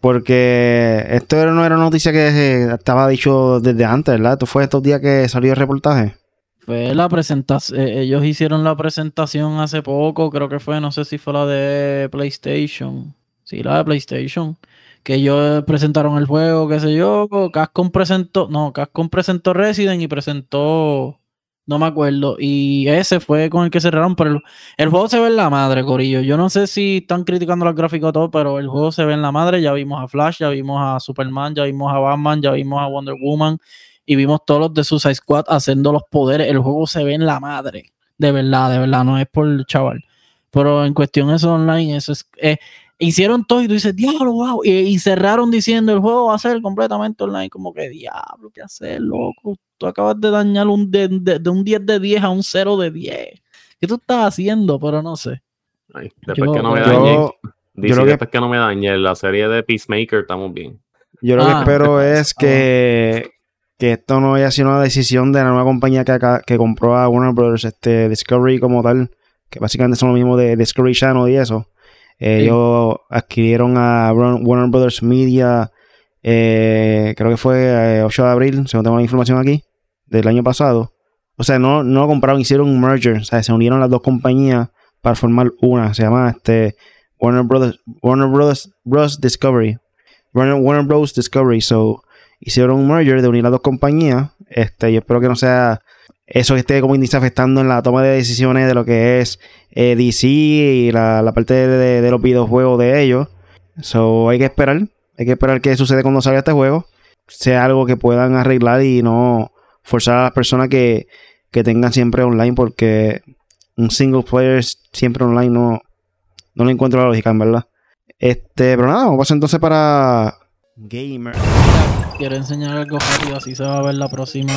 Porque esto no era noticia que estaba dicho desde antes, ¿verdad? Esto fue estos días que salió el reportaje. Fue la presentación, eh, ellos hicieron la presentación hace poco, creo que fue, no sé si fue la de PlayStation. Sí, la de PlayStation. Que ellos presentaron el juego, qué sé yo. Cascom presentó, no, Cascom presentó Resident y presentó, no me acuerdo. Y ese fue con el que cerraron, pero el, juego se ve en la madre, Corillo. Yo no sé si están criticando los gráficos todo, pero el juego se ve en la madre. Ya vimos a Flash, ya vimos a Superman, ya vimos a Batman, ya vimos a Wonder Woman y vimos todos los de Suicide Squad haciendo los poderes. El juego se ve en la madre. De verdad, de verdad, no es por el chaval. Pero en cuestión eso online, eso es. Eh, hicieron todo y tú dices, diablo, wow. Y, cerraron diciendo el juego va a ser completamente online. Como que, diablo, ¿qué hacer, loco? Tú acabas de dañar un de, un 10 de 10 a un 0 de 10. ¿Qué tú estás haciendo? Pero no sé. después que no me dañe. después que... no me dañe la serie de Peacemaker, estamos bien. Yo lo que ah, espero es que, que esto no haya sido una decisión de la nueva compañía que, que compró a Warner Brothers, este, Discovery como tal, que básicamente son lo mismo de Discovery Channel y eso. Ellos adquirieron a Warner Brothers Media, eh, creo que fue 8 eh, de abril, según tengo la información aquí, del año pasado. O sea, no, no compraron, hicieron un merger, o sea, se unieron las dos compañías para formar una, se llama este Warner Brothers, Warner Brothers Bros. Discovery. Warner, Warner Bros. Discovery, so hicieron un merger de unir las dos compañías. Este, yo espero que no sea eso esté como índice afectando en la toma de decisiones de lo que es eh, DC y la, parte de, los videojuegos de ellos. So, hay que esperar. Hay que esperar qué sucede cuando salga este juego. Sea algo que puedan arreglar y no forzar a las personas que, que tengan siempre online porque un single player siempre online no, no le encuentro la lógica, en verdad. Este, pero nada, vamos a pasar entonces para Gamer quiero enseñar algo rápido, así se va a ver la próxima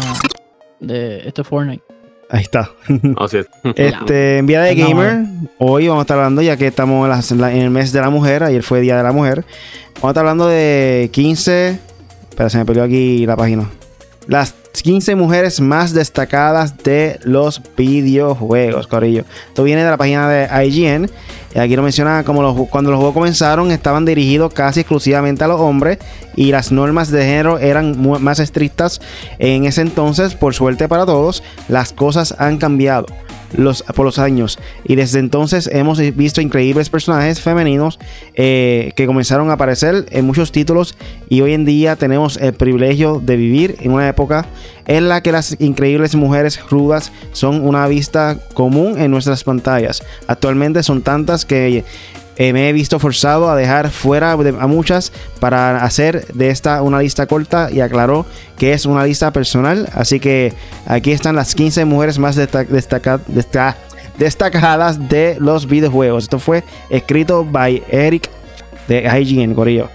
de este Fortnite. Ahí está. este, en Vía de Gamer, hoy vamos a estar hablando, ya que estamos en, el mes de la mujer, ayer fue Día de la Mujer. Vamos a estar hablando de 15. Espera, se me perdió aquí la página. las 15 mujeres más destacadas de los videojuegos, Corillo. Esto viene de la página de IGN. Aquí lo menciona como cuando los juegos comenzaron estaban dirigidos casi exclusivamente a los hombres y las normas de género eran más estrictas en ese entonces. Por suerte para todos, las cosas han cambiado los, por los años. Y desde entonces hemos visto increíbles personajes femeninos eh, que comenzaron a aparecer en muchos títulos y hoy en día tenemos el privilegio de vivir en una época en la que las increíbles mujeres rudas son una vista común en nuestras pantallas. Actualmente son tantas que eh, me he visto forzado a dejar fuera a muchas para hacer de esta una lista corta y aclaró que es una lista personal. Así que aquí están las 15 mujeres más destacadas de los videojuegos. Esto fue escrito by Eric de IGN, Corillo.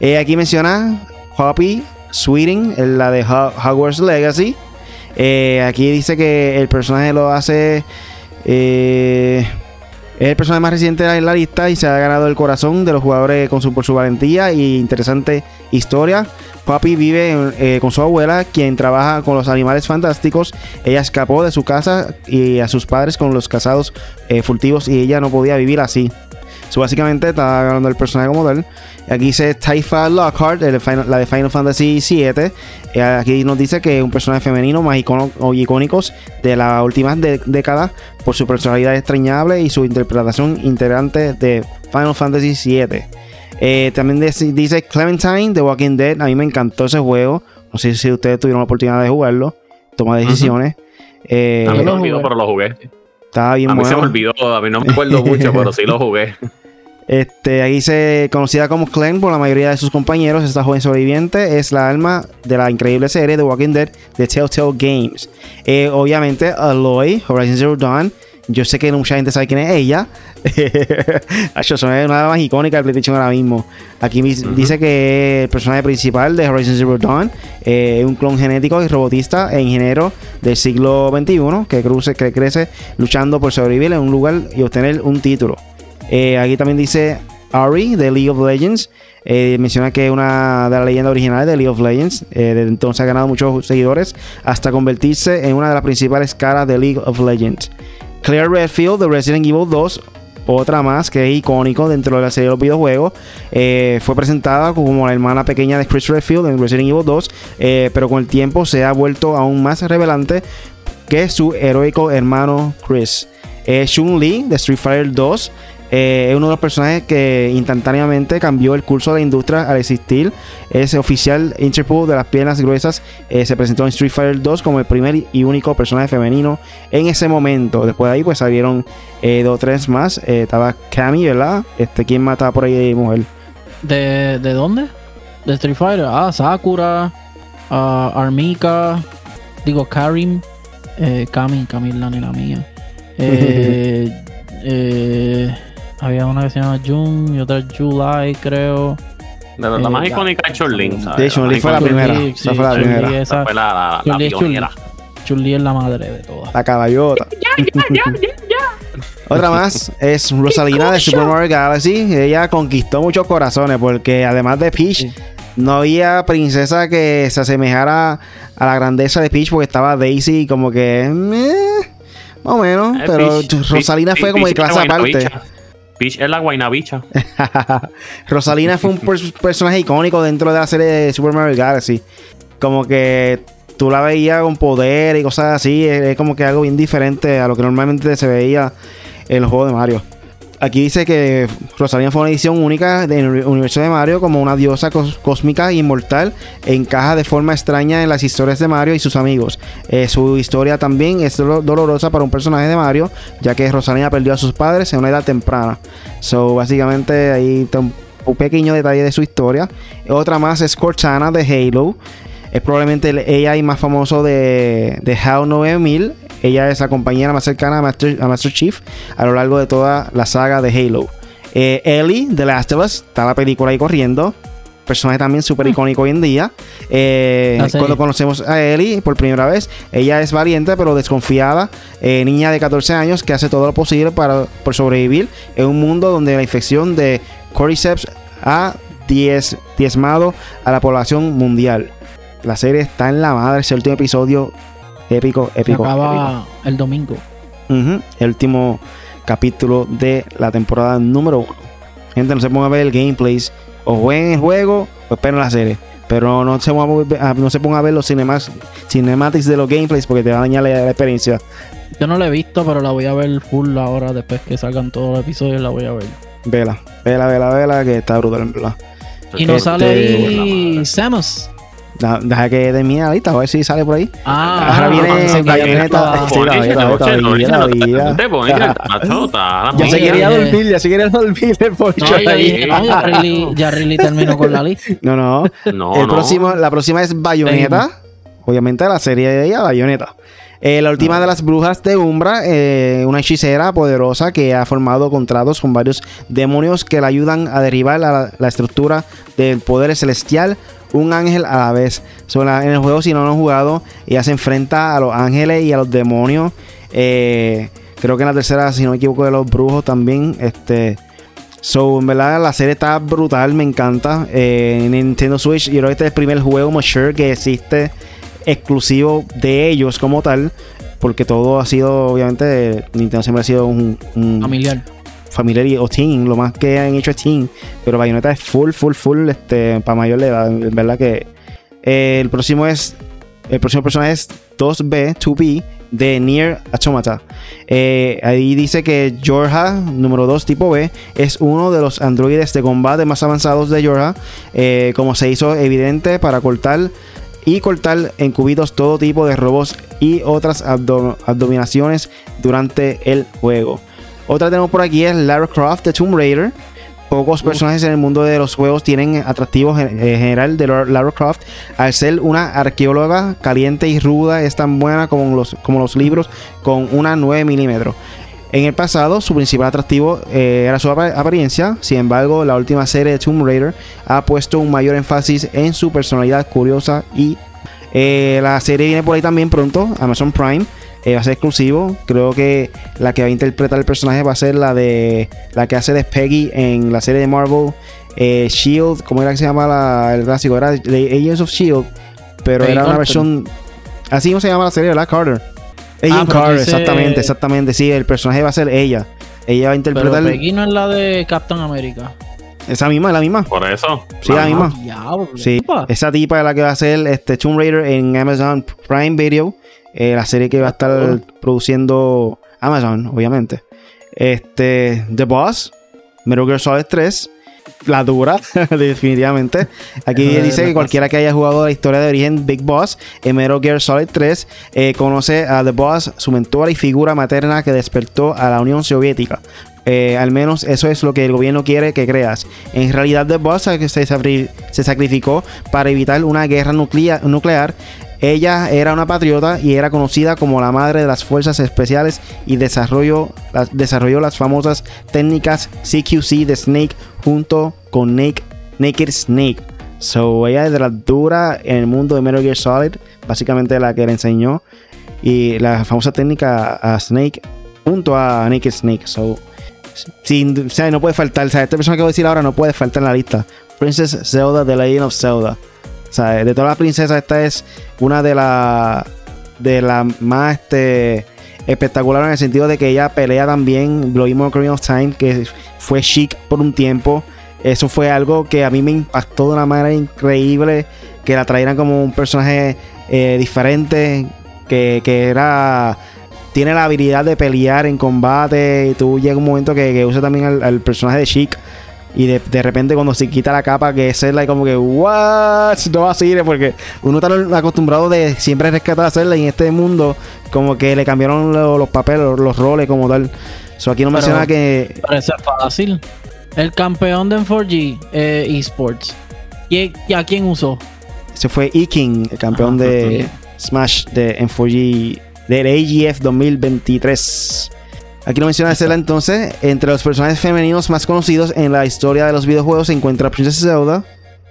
Eh, aquí menciona Hoppy Sweeting, la de Hogwarts Legacy. Eh, aquí dice que el personaje lo hace. Eh, es el personaje más reciente en la lista y se ha ganado el corazón de los jugadores con su, por su valentía y interesante historia. Papi vive eh, con su abuela, quien trabaja con los animales fantásticos. Ella escapó de su casa y a sus padres con los casados eh, furtivos y ella no podía vivir así. So, básicamente está ganando el personaje como tal. Aquí dice Taifa Lockhart, la de Final Fantasy VII. Eh, aquí nos dice que es un personaje femenino más icónicos de la última década por su personalidad extrañable y su interpretación integrante de Final Fantasy VII. Eh, también dice Clementine de Walking Dead. A mí me encantó ese juego. No sé si ustedes tuvieron la oportunidad de jugarlo. Toma decisiones. Eh, a mí me olvidó, pero lo jugué. Estaba bien A mí se me olvidó, a mí no me acuerdo mucho, pero sí lo jugué. Este, ahí se conocida como Clem por la mayoría de sus compañeros. Esta joven sobreviviente es la alma de la increíble serie The Walking Dead de Telltale Games. Eh, obviamente, Aloy, Horizon Zero Dawn. Yo sé que mucha gente sabe quién es ella. es una de las más icónicas de PlayStation ahora mismo. Aquí dice que el personaje principal de Horizon Zero Dawn eh, es un clon genético y robotista e ingeniero del siglo XXI que, cruce, que crece luchando por sobrevivir en un lugar y obtener un título. Eh, aquí también dice Ari de League of Legends. Eh, menciona que es una de las leyendas originales de League of Legends. Eh, desde entonces ha ganado muchos seguidores hasta convertirse en una de las principales caras de League of Legends. Claire Redfield de Resident Evil 2 otra más que es icónico dentro de la serie de los videojuegos. fue presentada como la hermana pequeña de Chris Redfield en Resident Evil 2, pero con el tiempo se ha vuelto aún más revelante que su heroico hermano Chris. Shun Li de Street Fighter 2 eh, es uno de los personajes que instantáneamente cambió el curso de la industria al existir. Ese oficial Interpol de las piernas gruesas eh, se presentó en Street Fighter 2 como el primer y único personaje femenino en ese momento. Después de ahí, pues salieron eh, dos o tres más. estaba Cammy, ¿verdad? Este, ¿Quién mataba por ahí de mujer? ¿De, ¿De dónde? De Street Fighter. Ah, Sakura, uh, Armika, digo Karim, eh, Kami, Kami la nena mía. eh, había una que se llama June y otra July, creo. La, la más icónica es Chun-Li. De Chun-Li fue la primera. esa fue la primera. Esa fue la, la, pionera. Chun-Li es la madre de todas. La caballota. Ya, ya, ya, ya, Otra más es Rosalina de Super Mario Galaxy. Ella conquistó muchos corazones porque además de Peach, no había princesa que se asemejara a la grandeza de Peach porque estaba Daisy como que... Eh, más o menos, eh, pero Rosalina fue como de clase aparte. Es la guaynabicha. Rosalina fue un personaje icónico dentro de la serie de Super Mario Galaxy. Como que tú la veías con poder y cosas así. Es como que algo bien diferente a lo que normalmente se veía en los juegos de Mario. Aquí dice que Rosalina fue una edición única del universo de Mario como una diosa cósmica e inmortal. Encaja de forma extraña en las historias de Mario y sus amigos. Eh, su historia también es dolorosa para un personaje de Mario, ya que Rosalina perdió a sus padres en una edad temprana. So, básicamente ahí está un, pequeño detalle de su historia. Otra más es Cortana de Halo. Es probablemente el AI más famoso de, de HAL 9000 ella es la compañera más cercana a Master, Chief a lo largo de toda la saga de Halo. Eh, Ellie de Last of Us, está la película ahí corriendo. Personaje también súper icónico hoy en día. Eh, cuando conocemos a Ellie por primera vez, ella es valiente pero desconfiada. Eh, niña de 14 años que hace todo lo posible para por sobrevivir en un mundo donde la infección de Cordyceps ha diezmado a la población mundial. la serie está en la madre. Ese último episodio épico, épico. acaba el domingo. el último capítulo de la temporada número uno. Gente, no se pongan a ver el gameplays. O jueguen el juego o esperen la serie. Pero no se, pongan no se pongan a ver los cinemas, cinematics de los gameplays porque te va a dañar la, experiencia. Yo no la he visto, pero la voy a ver full ahora. Después que salgan todos los episodios, la voy a ver. Vela, vela, vela, vela, que está brutal en verdad. Y no sale ahí Samus. Deja que de mi ahorita, a ver si sale por ahí. Ah, ahora viene Ya se quería dormir, ya se quería dormir el. Ya Riley terminó con la lista. No, no. El próximo, la próxima es Bayonetta. Obviamente la serie de ella, Bayonetta. Eh, la última de las brujas de Umbra, eh, una hechicera poderosa que ha formado contratos con varios demonios que la ayudan a derribar la, la estructura del poder celestial un ángel a la vez. en el juego, si no lo han jugado, ella se enfrenta a los ángeles y a los demonios. Eh, creo que en la tercera, si no me equivoco, de los brujos también. Este. So, en verdad, la serie está brutal, me encanta. Eh, Nintendo Switch, yo creo que este es el primer juego mature que existe exclusivo de ellos como tal. Porque todo ha sido, obviamente, Nintendo siempre ha sido un familiar familiar o teen, lo más que han hecho es teen, pero Bayonetta es full, full, full, este, para mayor edad, en verdad que eh, el próximo es, el próximo personaje es 2B, 2B, de Nier Automata. Eh, ahí dice que Jorja, número 2, tipo B, es uno de los androides de combate más avanzados de Jorja, eh, como se hizo evidente para cortar y cortar en cubitos todo tipo de robos y otras abdominaciones durante el juego. Otra tenemos por aquí es Lara Croft de Tomb Raider. Pocos personajes en el mundo de los juegos tienen atractivos en general de Lara Croft. Al ser una arqueóloga caliente y ruda, es tan buena como los, como los libros con una 9 milímetros. En el pasado, su principal atractivo eh, era su apariencia. Sin embargo, la última serie de Tomb Raider ha puesto un mayor énfasis en su personalidad curiosa y eh, la serie viene por ahí también pronto, Amazon Prime. Eh, va a ser exclusivo. Creo que la que va a interpretar el personaje va a ser la de la que hace de Peggy en la serie de Marvel eh, Shield. ¿Cómo era que se llama el clásico? Era The Agents of Shield, pero era una versión. Así no se llama la serie, ¿verdad? Carter. Agent ah, Carter, exactamente, exactamente. Sí, el personaje va a ser ella. Ella va a interpretar. Pero Peggy no es la de Captain America. Esa misma, es la misma. Por eso. Sí, la misma. sí, esa tipa es la que va a ser este Tomb Raider en Amazon Prime Video. Eh, la serie que va a estar produciendo Amazon, obviamente. Este, The Boss, Metal Gear Solid 3, la dura, definitivamente. Aquí dice que cualquiera que haya jugado la historia de origen Big Boss en Metal Gear Solid 3 eh, conoce a The Boss, su mentora y figura materna que despertó a la Unión Soviética. Eh, al menos eso es lo que el gobierno quiere que creas. En realidad, The Boss se, se sacrificó para evitar una guerra nuclear ella era una patriota y era conocida como la madre de las fuerzas especiales y desarrolló, desarrolló las famosas técnicas CQC de Snake junto con Naked Snake. So, ella es de la dura en el mundo de Metal Gear Solid, básicamente la que le enseñó. Y la famosa técnica a Snake junto a Naked Snake. So, sin, o sea, no puede faltar. O sea, esta persona que voy a decir ahora no puede faltar en la lista. Princess Zelda, The Legend of Zelda de todas las princesas, esta es una de las de las más este, espectacular en el sentido de que ella pelea también. Lo vimos en of Time, que fue chic por un tiempo. Eso fue algo que a mí me impactó de una manera increíble. Que la trajeran como un personaje eh, diferente. Que, era. Tiene la habilidad de pelear en combate. Y tú llega un momento que, que usa también al, al personaje de Chic y de, de, repente cuando se quita la capa, que es Zelda, y como que, what? No va a seguir, porque uno está acostumbrado de siempre rescatar a Zelda y en este mundo, como que le cambiaron los, papeles, los, roles como tal. So, aquí no menciona que. Parece fácil. El campeón de 4G eh, Esports. ¿Y, a quién usó? Ese fue E-King, el campeón ah, de Smash de M4G del AGF 2023. Aquí no menciona Zelda entonces. Entre los personajes femeninos más conocidos en la historia de los videojuegos se encuentra Princesa Zelda,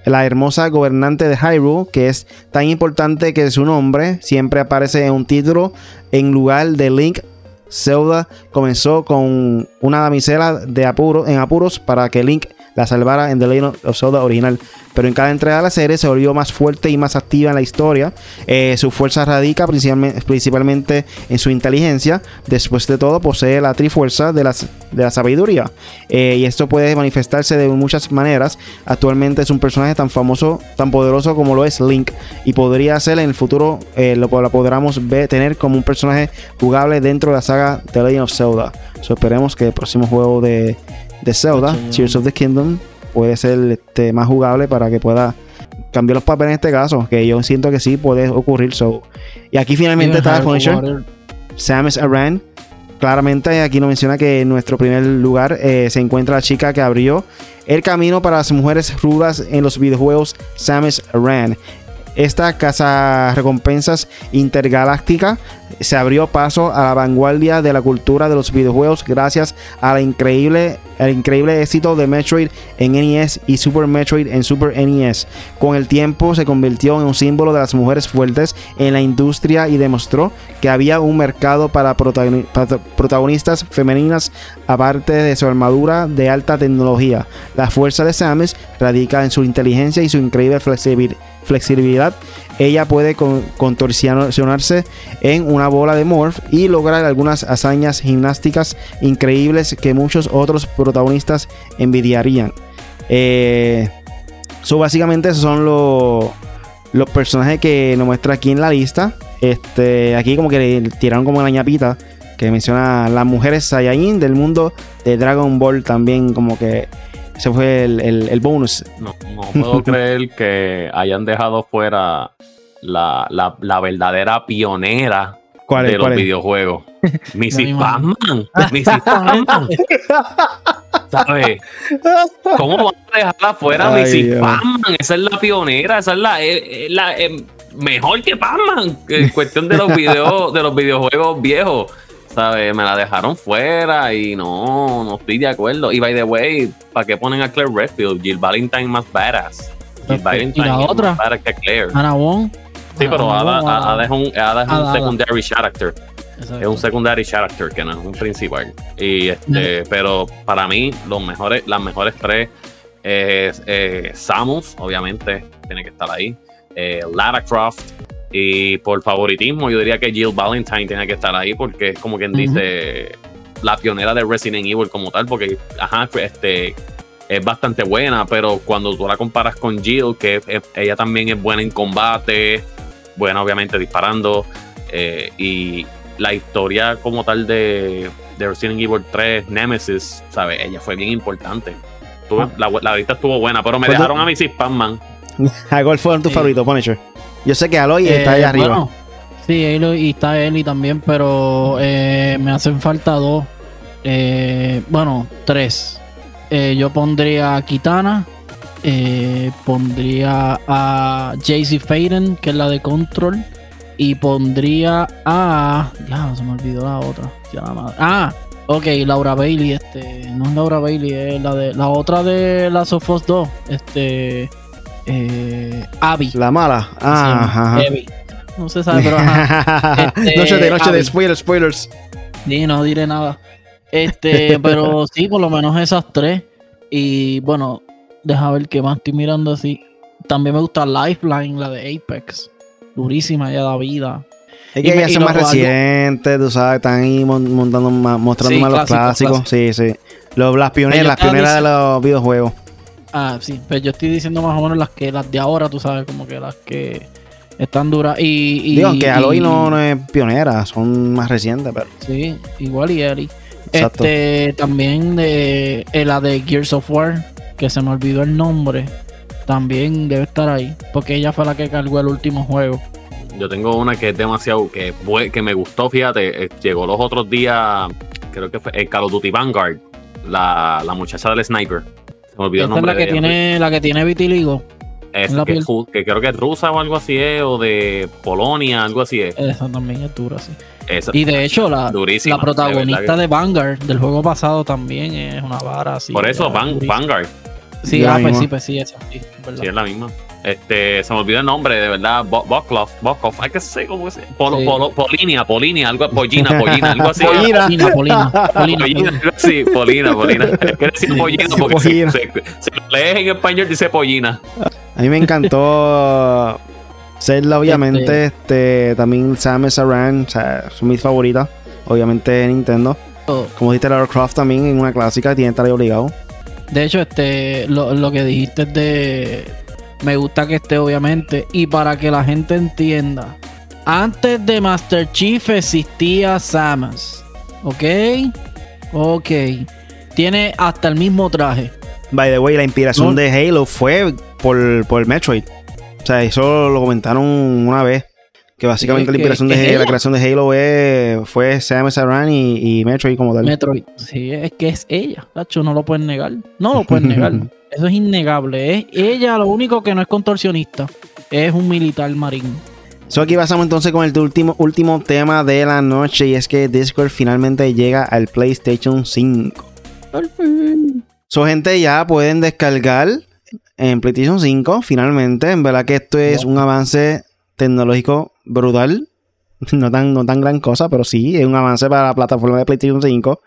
la hermosa gobernante de Hyrule, que es tan importante que su nombre siempre aparece en un título en lugar de Link. Zelda comenzó con una damisela de apuro, en apuros para que Link la salvara en The Legend of Zelda original. Pero en cada entrega de la serie se volvió más fuerte y más activa en la historia. Eh, su fuerza radica principalmente, en su inteligencia. Después de todo, posee la trifuerza de, las, de la sabiduría. Eh, y esto puede manifestarse de muchas maneras. Actualmente es un personaje tan famoso, tan poderoso como lo es Link. Y podría ser en el futuro, eh, lo, podremos ver, tener como un personaje jugable dentro de la saga The Legend of Zelda. esperemos que el próximo juego de, de Zelda, Tears of the Kingdom, puede ser este, más jugable para que pueda cambiar los papeles en este caso, que yo siento que sí puede ocurrir. So. Y aquí finalmente está el Punisher, Samus Aran. Claramente aquí nos menciona que en nuestro primer lugar eh, se encuentra la chica que abrió el camino para las mujeres rudas en los videojuegos Samus Aran. Esta casa recompensas intergaláctica se abrió paso a la vanguardia de la cultura de los videojuegos gracias a la increíble, el increíble éxito de Metroid en NES y Super Metroid en Super NES. Con el tiempo se convirtió en un símbolo de las mujeres fuertes en la industria y demostró que había un mercado para protagonistas femeninas aparte de su armadura de alta tecnología. La fuerza de Samus radica en su inteligencia y su increíble flexibilidad flexibilidad, ella puede contorsionarse en una bola de morph y lograr algunas hazañas gimnásticas increíbles que muchos otros protagonistas envidiarían. Eh, básicamente son los, los personajes que nos muestra aquí en la lista. Este, aquí como que le tiraron como la ñapita que menciona las mujeres Saiyajin del mundo de Dragon Ball también como que ese fue el, bonus. No, puedo creer que hayan dejado fuera la, verdadera pionera de los videojuegos. Mrs. Batman. Mrs. Batman. ¿Sabes? ¿Cómo van a dejarla fuera Mrs. Batman? Esa es la pionera, esa es la, eh, eh, mejor que Batman en cuestión de los videos, de los videojuegos viejos. ¿Sabes? Me la dejaron fuera y no, no estoy de acuerdo. Y by the way, ¿para qué ponen a Claire Redfield? Jill Valentine más badass. Jill Valentine ¿Y la otra? más badass que Claire. Ana Wong. Sí, pero Ada, es un, Ada es un secondary character. Es un secondary character que no es un principal. Y este, pero para mí, los mejores, las mejores tres es eh, Samus, obviamente, tiene que estar ahí. Eh, Lara Croft y por favoritismo, yo diría que Jill Valentine tiene que estar ahí porque es como quien dice la pionera de Resident Evil como tal, porque ajá, este es bastante buena, pero cuando tú la comparas con Jill, que ella también es buena en combate, buena obviamente disparando, eh, y la historia como tal de, Resident Evil 3, Nemesis, ¿sabes? Ella fue bien importante. Ah. la, la, vista estuvo buena, pero me pues dejaron a mi Spam-Man. ¿Cuál fue tu favorito, Punisher? Yo sé que Aloy está allá eh, arriba. sí, y está Eli también, pero eh, me hacen falta dos. Eh, bueno, tres. yo pondría a Kitana. pondría a Jaycee Faden, que es la de Control. Y pondría a. Ya, se me olvidó la otra. Ah, ok, Laura Bailey. Este, no es Laura Bailey, es la de. La otra de la Sofos 2. Este eh, Abby. La mala. Ah, No se sabe, pero este, noche de noche de spoilers, spoilers. Sí, no diré nada. Este, pero sí, por lo menos esas tres. Y bueno, deja ver qué más estoy mirando así. También me gusta Lifeline, la de Apex. Durísima, ya da vida. Es que ya son más recientes, tú sabes, están ahí montando mostrando más los clásicos. Sí, sí. Los, las pioneras, las pioneras de los videojuegos. Ah, sí, pero yo estoy diciendo más o menos las que las de ahora, tú sabes, como que las que están duras. Y, y Digo, aunque Aloy no, es pionera, son más recientes, pero. Sí, igual y Eli. Este, también de eh, la de Gears of War, que se me olvidó el nombre, también debe estar ahí, porque ella fue la que cargó el último juego. Yo tengo una que es demasiado, que, que me gustó, fíjate, eh, llegó los otros días, creo que fue el Call of Duty Vanguard, la, la muchacha del sniper. Se me olvidó el nombre. Es la que, tiene, la que tiene vitiligo. Es, que, creo que es rusa o algo así es, o de Polonia, algo así es. Esa también es dura, sí. y de hecho, la, la protagonista de, Vanguard del juego pasado también es una vara así. Por eso, Vanguard. Sí, ah, pues sí, pues sí, esa, sí, sí, es la misma. Este, se me olvidó el nombre, de verdad. Boklov, Boklov, hay que sé cómo se Polo, Polo, Polinia, Polinia, algo, Pollina, Pollina, algo así. Polina, Polina, Polina. Polina, sí, Polina, Polina. Quiere decir Pollina porque si, lo lees en español dice Pollina. A mí me encantó Zelda, obviamente. Este, este también Samus Aran, o sea, son mis favoritas. Obviamente Nintendo. Como dijiste, Lara Croft también en una clásica, tiene que estar ahí obligado. De hecho, este, lo, lo que dijiste de. Me gusta que esté, obviamente. Y para que la gente entienda. Antes de Master Chief existía Samus. ¿Ok? Ok. Tiene hasta el mismo traje. By the way, la inspiración de Halo fue por, por Metroid. O sea, eso lo comentaron una vez. Que básicamente la inspiración de la creación de Halo fue Samus Aran y, y, Metroid como tal. Metroid, sí, es que es ella, Tacho, no lo pueden negar. No lo pueden negar. Eso es innegable. Es ella lo único que no es contorsionista. Es un militar marino. So aquí pasamos entonces con el último, último tema de la noche y es que Discord finalmente llega al PlayStation 5. So gente ya pueden descargar en PlayStation 5 finalmente. En verdad que esto es un avance tecnológico brutal. No tan, no tan gran cosa, pero sí, es un avance para la plataforma de PlayStation 5.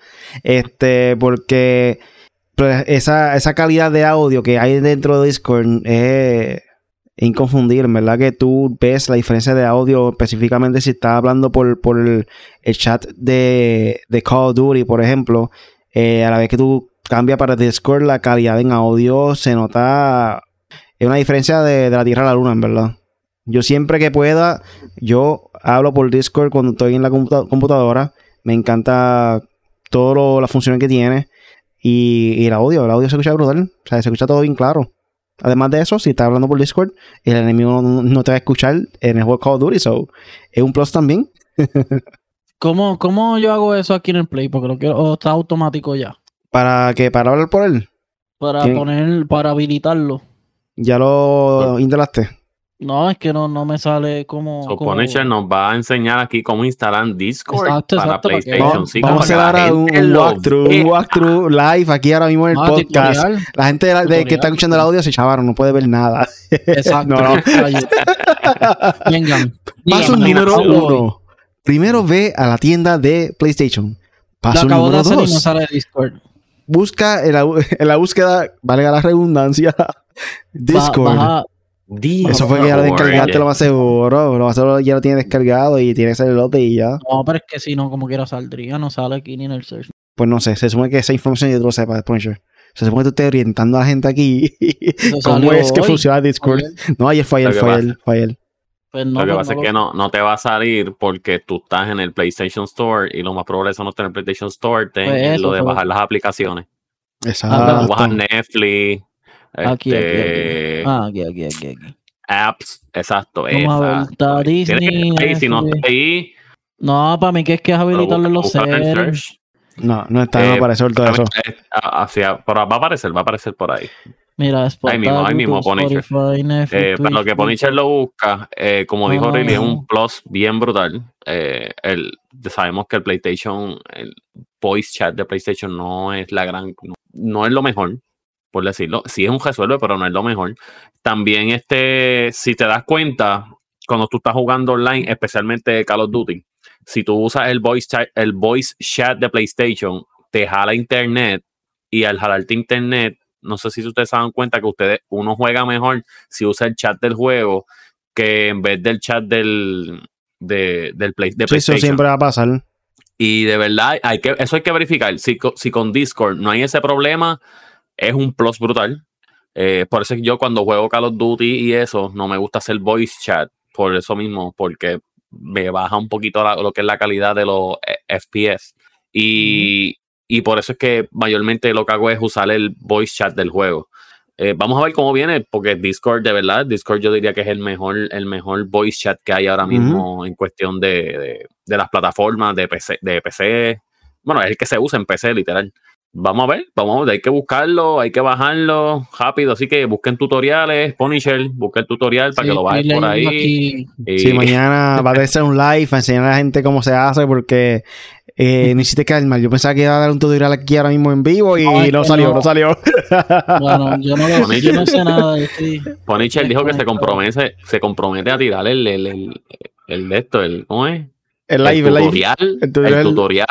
Este, porque pues, esa, esa calidad de audio que hay dentro de Discord es inconfundible. Verdad que tú ves la diferencia de audio, específicamente si estás hablando por, el, chat de, de, Call of Duty, por ejemplo. Eh, a la vez que tú cambias para Discord, la calidad en audio se nota. Es una diferencia de, de la Tierra a la Luna, verdad. Yo siempre que pueda, yo hablo por Discord cuando estoy en la computadora. Me encanta todas las funciones que tiene. Y, el audio, el audio se escucha brutal. O sea, se escucha todo bien claro. Además de eso, si estás hablando por Discord, el enemigo no, te va a escuchar en el juego Call of Duty. So, es un plus también. ¿Cómo, ¿Cómo yo hago eso aquí en el Play? Porque lo quiero, o está automático ya. ¿Para qué? ¿Para hablar por él? Para poner, para habilitarlo. ¿Ya lo instalaste? No, es que no, no me sale como. So Punisher nos va a enseñar aquí cómo instalar Discord para PlayStation 5. Vamos a hacer ahora un, walkthrough, un walkthrough live aquí ahora mismo en el ah, podcast. La gente de, que está escuchando el audio se chavaron, no puede ver nada. Exacto. no, no. Vengan. Paso número uno. Primero ve a la tienda de PlayStation. Paso número dos. no sale Discord. Busca en la, en la búsqueda, valga la redundancia, Discord. Eso fue que ya lo descargaste lo más seguro. Lo más seguro ya lo tiene descargado y tiene que salir el lote y ya. No, pero es que si no, como quiera saldría, no sale aquí ni en el search. Pues no sé, se supone que esa información yo te lo sepa Punisher. Se supone que tú estés orientando a la gente aquí. ¿Cómo es que funciona Discord? No, ayer fue ayer, fue ayer, fue. Pues no, lo que pues pasa es que no, no te va a salir porque tú estás en el PlayStation Store y lo más probable es no estar en el PlayStation Store, te pues lo de bajar las aplicaciones. Exacto. bajar Netflix, Aquí, aquí, aquí. Este, ah, aquí, aquí, aquí, aquí. Apps, exacto. Vamos a ver, Disney. si no está ahí. No, para mí que es que es habilitarlo en los search. No, no está, no eh, aparece todo eso. Hacia, va a aparecer, va a aparecer por ahí. Mira, es ahí mismo, ahí mismo, Punisher. Eh, para lo que Punisher lo busca, eh, como dijo Riley, es un plus bien brutal. Eh, el, sabemos que el PlayStation, el voice chat de PlayStation no es la gran, no es lo mejor por decirlo. Sí es un resuelve, pero no es lo mejor. También, este, si te das cuenta, cuando tú estás jugando online, especialmente Call of Duty, si tú usas el voice chat, el voice chat de PlayStation, te jala internet y al jalarte internet, no sé si ustedes se dan cuenta que ustedes, uno juega mejor si usa el chat del juego que en vez del chat del, de, del play, de PlayStation. eso siempre va a pasar. Y de verdad, hay que, eso hay que verificar. Si, si con Discord no hay ese problema, es un plus brutal. Eh, por eso es que yo cuando juego Call of Duty y eso, no me gusta hacer voice chat, por eso mismo, porque me baja un poquito lo que es la calidad de los eh, FPS. Y, y, por eso es que mayormente lo que hago es usar el voice chat del juego. Eh, vamos a ver cómo viene, porque Discord, de verdad, Discord yo diría que es el mejor, el mejor voice chat que hay ahora mismo en cuestión de, de, de, las plataformas de PC, de PC. Bueno, es el que se usa en PC, literal vamos a ver, vamos a ver, hay que buscarlo, hay que bajarlo rápido, así que busquen tutoriales, Punisher, busquen el tutorial para que lo bajen por ahí. Sí, mañana va a ser un live a enseñar a la gente cómo se hace porque eh, no hiciste mal. Yo pensaba que iba a dar un tutorial aquí ahora mismo en vivo y no, salió, no. salió. bueno, yo no, lo, yo no sé nada. Ponichel dijo que se compromete, se compromete a tirar el, el, el, el de esto, el, ¿cómo es? El, live, tutorial, el tutorial,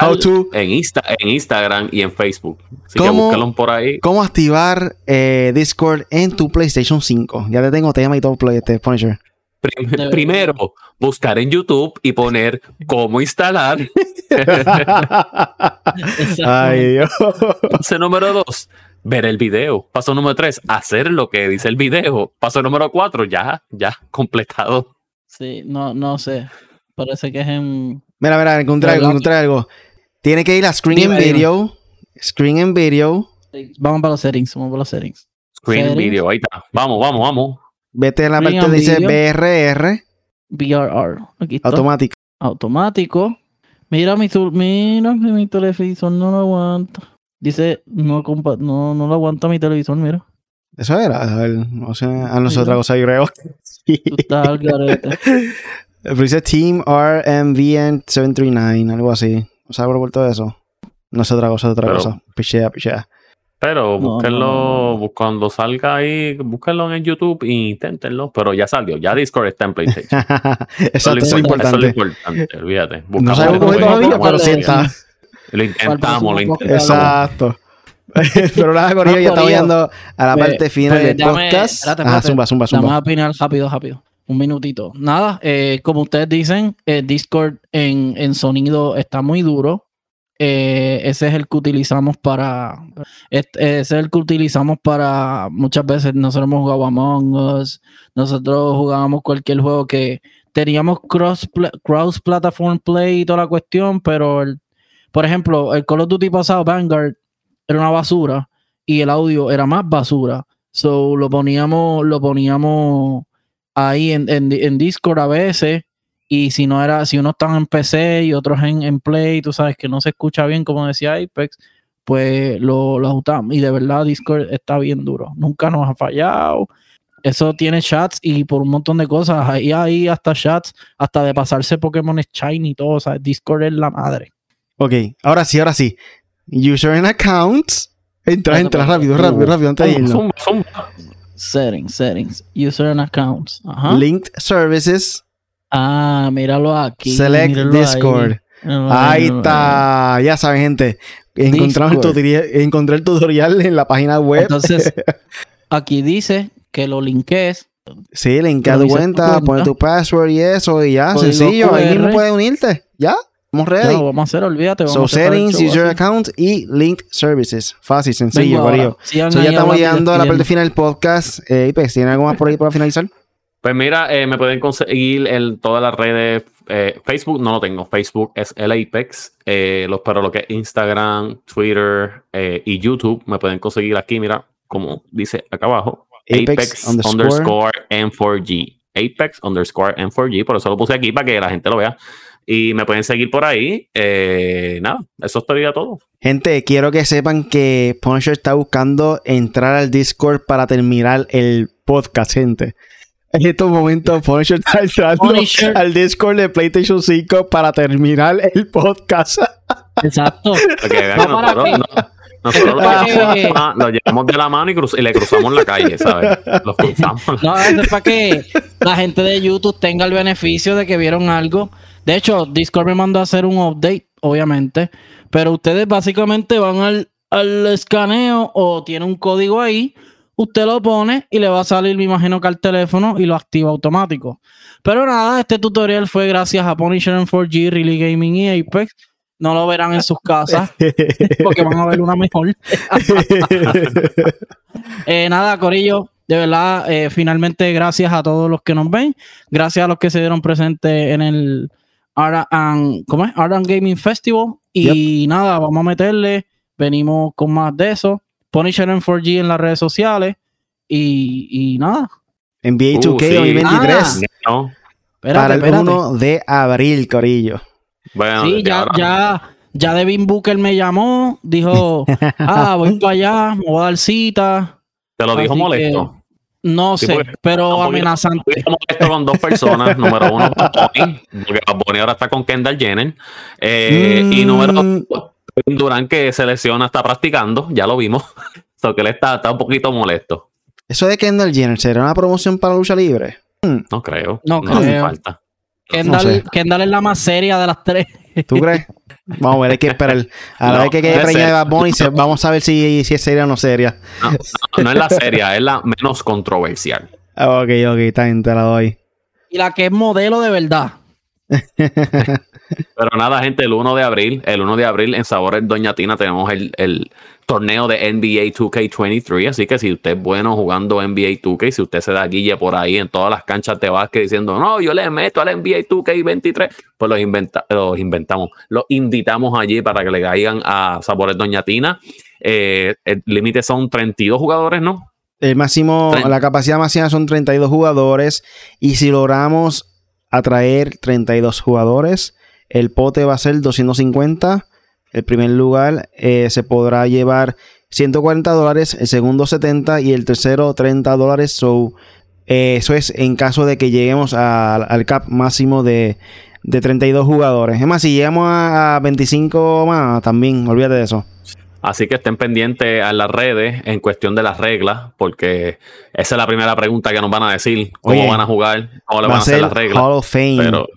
en, Insta, en Instagram y en Facebook. Así ¿Cómo, que por ahí. ¿Cómo activar eh, Discord en tu PlayStation 5? Ya te tengo tema y todo, este, Punisher. primero, buscar en YouTube y poner cómo instalar. Ay, Dios. Paso número dos, ver el video. Paso número tres, hacer lo que dice el video. Paso número cuatro, ya, ya, completado. Sí, no, no sé. Parece que es en. Mira, mira, encontré algo, encontré algo. Tiene que ir a Screen and Video. Screen and Video. Vamos para los settings, vamos para los settings. Screen and Video, ahí está. Vamos, vamos, vamos. Vete a la parte donde dice BRR. BRR. Aquí está. Automático. Automático. Mira mi, mira mi televisor no lo aguanta. Dice, no, no, no lo aguanta mi televisor, mira. Eso era, a ver, no sé, a nosotros cosa yo creo. Sí. Tú estás al garete. Pero dice Team RMVN 739, algo así. ¿No sabes por todo eso? No es otra cosa, es otra cosa. Pichea, pichea. Pero búsquenlo, cuando salga ahí, búsquenlo en YouTube e inténtenlo. Pero ya salió, ya Discord está en PlayStation. eso, es lo importante. Eso es lo importante, olvídate. no sabemos cómo todavía, pero sí está. Lo intentamos, lo intentamos. Exacto. pero nada, Corillo, ya estamos yendo a la pues, parte final pues, del podcast. ah, zumba, zumba, zumba. Vamos a opinar rápido, rápido un minutito. Nada, eh, como ustedes dicen, eh, Discord en, sonido está muy duro. Eh, ese es el que utilizamos para. ese es el que utilizamos para. Muchas veces nosotros hemos jugado Among Us. Nosotros jugábamos cualquier juego que teníamos cross, cross platform play y toda la cuestión, pero por ejemplo, el Call of Duty pasado, Vanguard, era una basura y el audio era más basura. So lo poníamos, lo poníamos ahí en, en, Discord a veces. Y si no era, si uno está en PC y otros en, en, Play, tú sabes que no se escucha bien, como decía Apex, pues lo, lo ajustamos. Y de verdad, Discord está bien duro. Nunca nos ha fallado. Eso tiene chats y por un montón de cosas. Ahí hay hasta chats, hasta de pasarse Pokémon Shiny y todo. O sea, Discord es la madre. Ok, ahora sí, ahora sí. User and accounts. Entra, entra, rápido, rápido, rápido, antes de irnos. Settings, settings. User and accounts. Linked services. Ah, míralo aquí. Select Discord. Ahí, está. Ya saben, gente. Encontramos el, tutorial, encontré el tutorial en la página web. Entonces, aquí dice que lo linkees. Sí, linkea tu cuenta, pone tu password y eso, y ya, sencillo. Ahí mismo puedes unirte. Ya. Estamos ready. No, vamos a hacer, olvídate. Vamos so, settings, user account y linked services. Fácil, sencillo, Corillo. ya estamos llegando a la parte final del podcast. Eh, pues, ¿tiene algo más por ahí para finalizar? Pues mira, eh, me pueden conseguir en todas las redes. Eh, Facebook no lo tengo. Facebook es el Apex. Eh, los, pero lo que es Instagram, Twitter y YouTube me pueden conseguir aquí, mira, como dice acá abajo. Apex, underscore N4G. Apex underscore N4G. Por eso lo puse aquí para que la gente lo vea. Y me pueden seguir por ahí. Eh, nada, eso estaría todo. Gente, quiero que sepan que Punisher está buscando entrar al Discord para terminar el podcast, gente. En estos momentos, Punisher está entrando al Discord de PlayStation 5 para terminar el podcast. Exacto. nosotros, lo, llevamos, de la mano y, le cruzamos la calle, ¿sabes? Los cruzamos. No, eso es para que la gente de YouTube tenga el beneficio de que vieron algo de hecho, Discord me mandó a hacer un update, obviamente, pero ustedes básicamente van al, al escaneo o tiene un código ahí, usted lo pone y le va a salir, me imagino que al teléfono y lo activa automático. Pero nada, este tutorial fue gracias a Punisher en 4G, Really Gaming y Apex. No lo verán en sus casas porque van a ver una mejor. Eh, nada, Corillo, de verdad, eh, finalmente gracias a todos los que nos ven, gracias a los que se dieron presentes en el Art and, ¿cómo es? Art Gaming Festival. Y nada, vamos a meterle. Venimos con más de eso. Punisher en 4G en las redes sociales. Y, y nada. NBA 2K uh, 2023. Ah, para el 1 de abril, Corillo. Bueno, sí, ya, ya, ya Devin Booker me llamó. Dijo, ah, voy para allá, me voy a dar cita. Te lo dijo molesto. No sé, pero amenazante. Esto con dos personas. número uno, Bonnie, porque Bonnie ahora está con Kendall Jenner. Eh, y número dos, Durán, que se lesiona, está practicando, ya lo vimos. So que él está, está un poquito molesto. Eso de Kendall Jenner, ¿será una promoción para lucha libre? No creo. No, no creo. falta. Kendall, Kendall es la más seria de las tres. ¿Tú crees? Vamos a ver, hay que esperar. A la vez que quede preñada de Bad Bunny, vamos a ver si, si es seria o no seria. No, no, es la seria, es la menos controversial. Ah, ok, ok, está bien, te la doy. Y la que es modelo de verdad. Pero nada, gente, el 1 de abril, el 1 de abril en Sabores Doña Tina tenemos el, el torneo de NBA 2K23. Así que si usted es bueno jugando NBA 2K, si usted se da guille por ahí en todas las canchas de básquet diciendo, no, yo le meto al NBA 2K23, pues los, inventa los inventamos, los invitamos allí para que le caigan a Sabores Doña Tina. Eh, el límite son 32 jugadores, ¿no? El máximo, la capacidad máxima son 32 jugadores. Y si logramos atraer 32 jugadores, el pote va a ser 250 el primer lugar eh, se podrá llevar 140 dólares, el segundo 70 y el tercero 30 dólares. So, eh, eso es en caso de que lleguemos al cap máximo de, 32 jugadores. Es más, si llegamos a, 25 más, también, olvídate de eso. Así que estén pendientes a las redes en cuestión de las reglas, porque esa es la primera pregunta que nos van a decir. ¿Cómo van a jugar? ¿Cómo le van a hacer las reglas? Hall of Fame. Pero,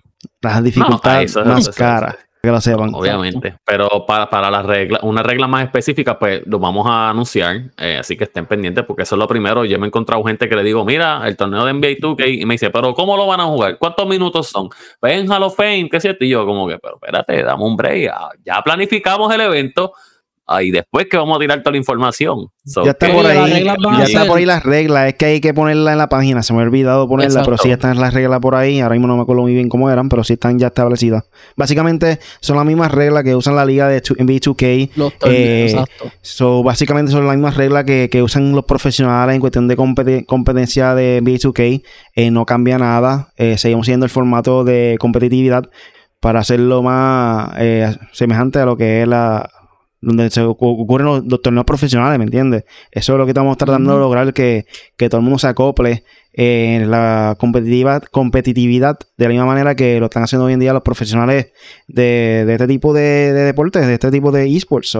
las dificultades más caras que lo sepan. Obviamente, pero para, para la regla, una regla más específica, pues lo vamos a anunciar, eh, así que estén pendientes porque eso es lo primero. Yo me he encontrado gente que le digo, mira, el torneo de NBA 2K, y me dice, pero ¿cómo lo van a jugar? ¿Cuántos minutos son? Pues en Hall of Fame, ¿qué es cierto? Y yo como que, pero espérate, dame un break, ya planificamos el evento, y después que vamos a tirar toda la información. ya está por ahí. Ya está por ahí las reglas. Es que hay que ponerla en la página. Se me ha olvidado ponerla, pero sí están las reglas por ahí. Ahora mismo no me acuerdo muy bien cómo eran, pero sí están ya establecidas. Básicamente son las mismas reglas que usan la liga de NBA 2K. Eh, exacto. básicamente son las mismas reglas que, usan los profesionales en cuestión de competencia de NBA 2K. Eh, no cambia nada. Eh, seguimos siendo el formato de competitividad para hacerlo más semejante a lo que es la donde se ocurren los, torneos profesionales, ¿me entiendes? Eso es lo que estamos tratando de lograr, que, todo el mundo se acople en la competitiva, competitividad de la misma manera que lo están haciendo hoy en día los profesionales de, este tipo de, deportes, de este tipo de esports.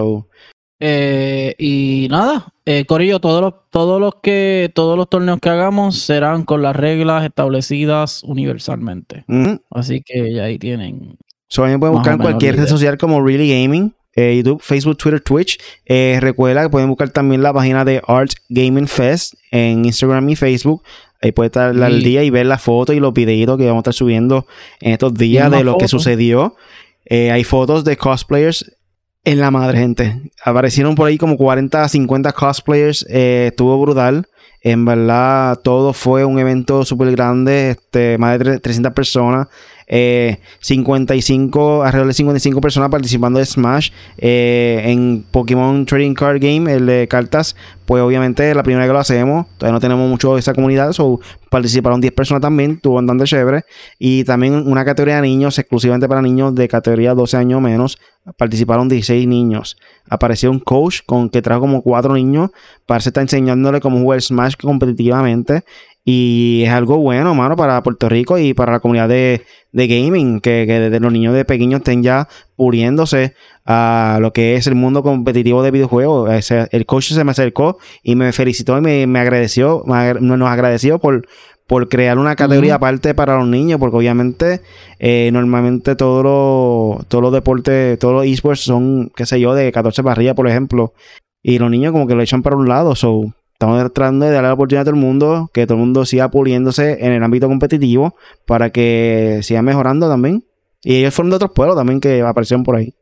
Eh, y nada, eh, Corillo, todos los, todos los que, todos los torneos que hagamos serán con las reglas establecidas universalmente. Así que ya ahí tienen. So, pueden buscar en cualquier red social como Really Gaming. Eh, YouTube, Facebook, Twitter, Twitch. Eh, recuerda que pueden buscar también la página de Art Gaming Fest en Instagram y Facebook. Ahí puede estar al día y ver las fotos y los videitos que vamos a estar subiendo en estos días de lo que sucedió. Eh, hay fotos de cosplayers en la madre, gente. Aparecieron por ahí como 40, 50 cosplayers. estuvo brutal. En verdad, todo fue un evento súper grande. Este, más de 300 personas. 55, eh, alrededor de 55 personas participando de Smash eh, en Pokémon Trading Card Game, el de cartas. Pues obviamente la primera vez que lo hacemos, todavía no tenemos mucho de esa comunidad, so, participaron 10 personas también, tuvo bastante chévere. Y también una categoría de niños, exclusivamente para niños de categoría 12 años o menos, participaron 16 niños. Apareció un coach con que trajo como 4 niños para estar enseñándole cómo jugar Smash competitivamente. Y es algo bueno, mano, para Puerto Rico y para la comunidad de, gaming, que, desde los niños de pequeños estén ya puliéndose a lo que es el mundo competitivo de videojuegos. el coach se me acercó y me felicitó y me, agradeció, nos agradeció por, por crear una categoría aparte para los niños, porque obviamente eh, normalmente todos los, todos los deportes, todos los esports son, qué sé yo, de 14 arriba, por ejemplo. Y los niños como que lo echan para un lado, so Estamos tratando de darle la oportunidad a todo el mundo, que todo el mundo siga puliéndose en el ámbito competitivo para que siga mejorando también. Y ellos fueron de otros pueblos también que aparecieron por ahí.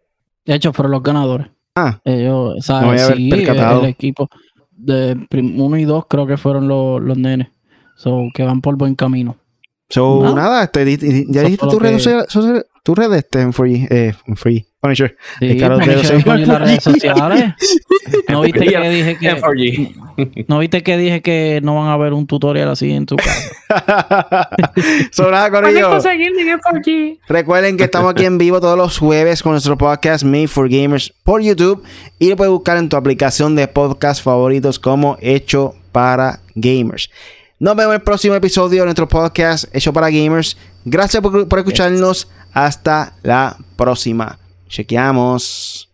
De hecho, fueron los ganadores. Ah, ellos, no voy a sí, percatado. el equipo de uno y dos creo que fueron los, los nenes. So, que van por buen camino. So, nada, este, ya dijiste tu red, tu red este en free, eh, en free. Punisher. Sí, Punisher en las redes sociales. ¿No viste que dije que no viste que dije que no van a ver un tutorial así en tu casa? Sonada con ellos. Recuerden que estamos aquí en vivo todos los jueves con nuestro podcast Made for Gamers por YouTube y lo puedes buscar en tu aplicación de podcast favoritos como Hecho para Gamers. Nos vemos en el próximo episodio de nuestro podcast Hecho para Gamers. Gracias por, escucharnos. Hasta la próxima. Chequeamos.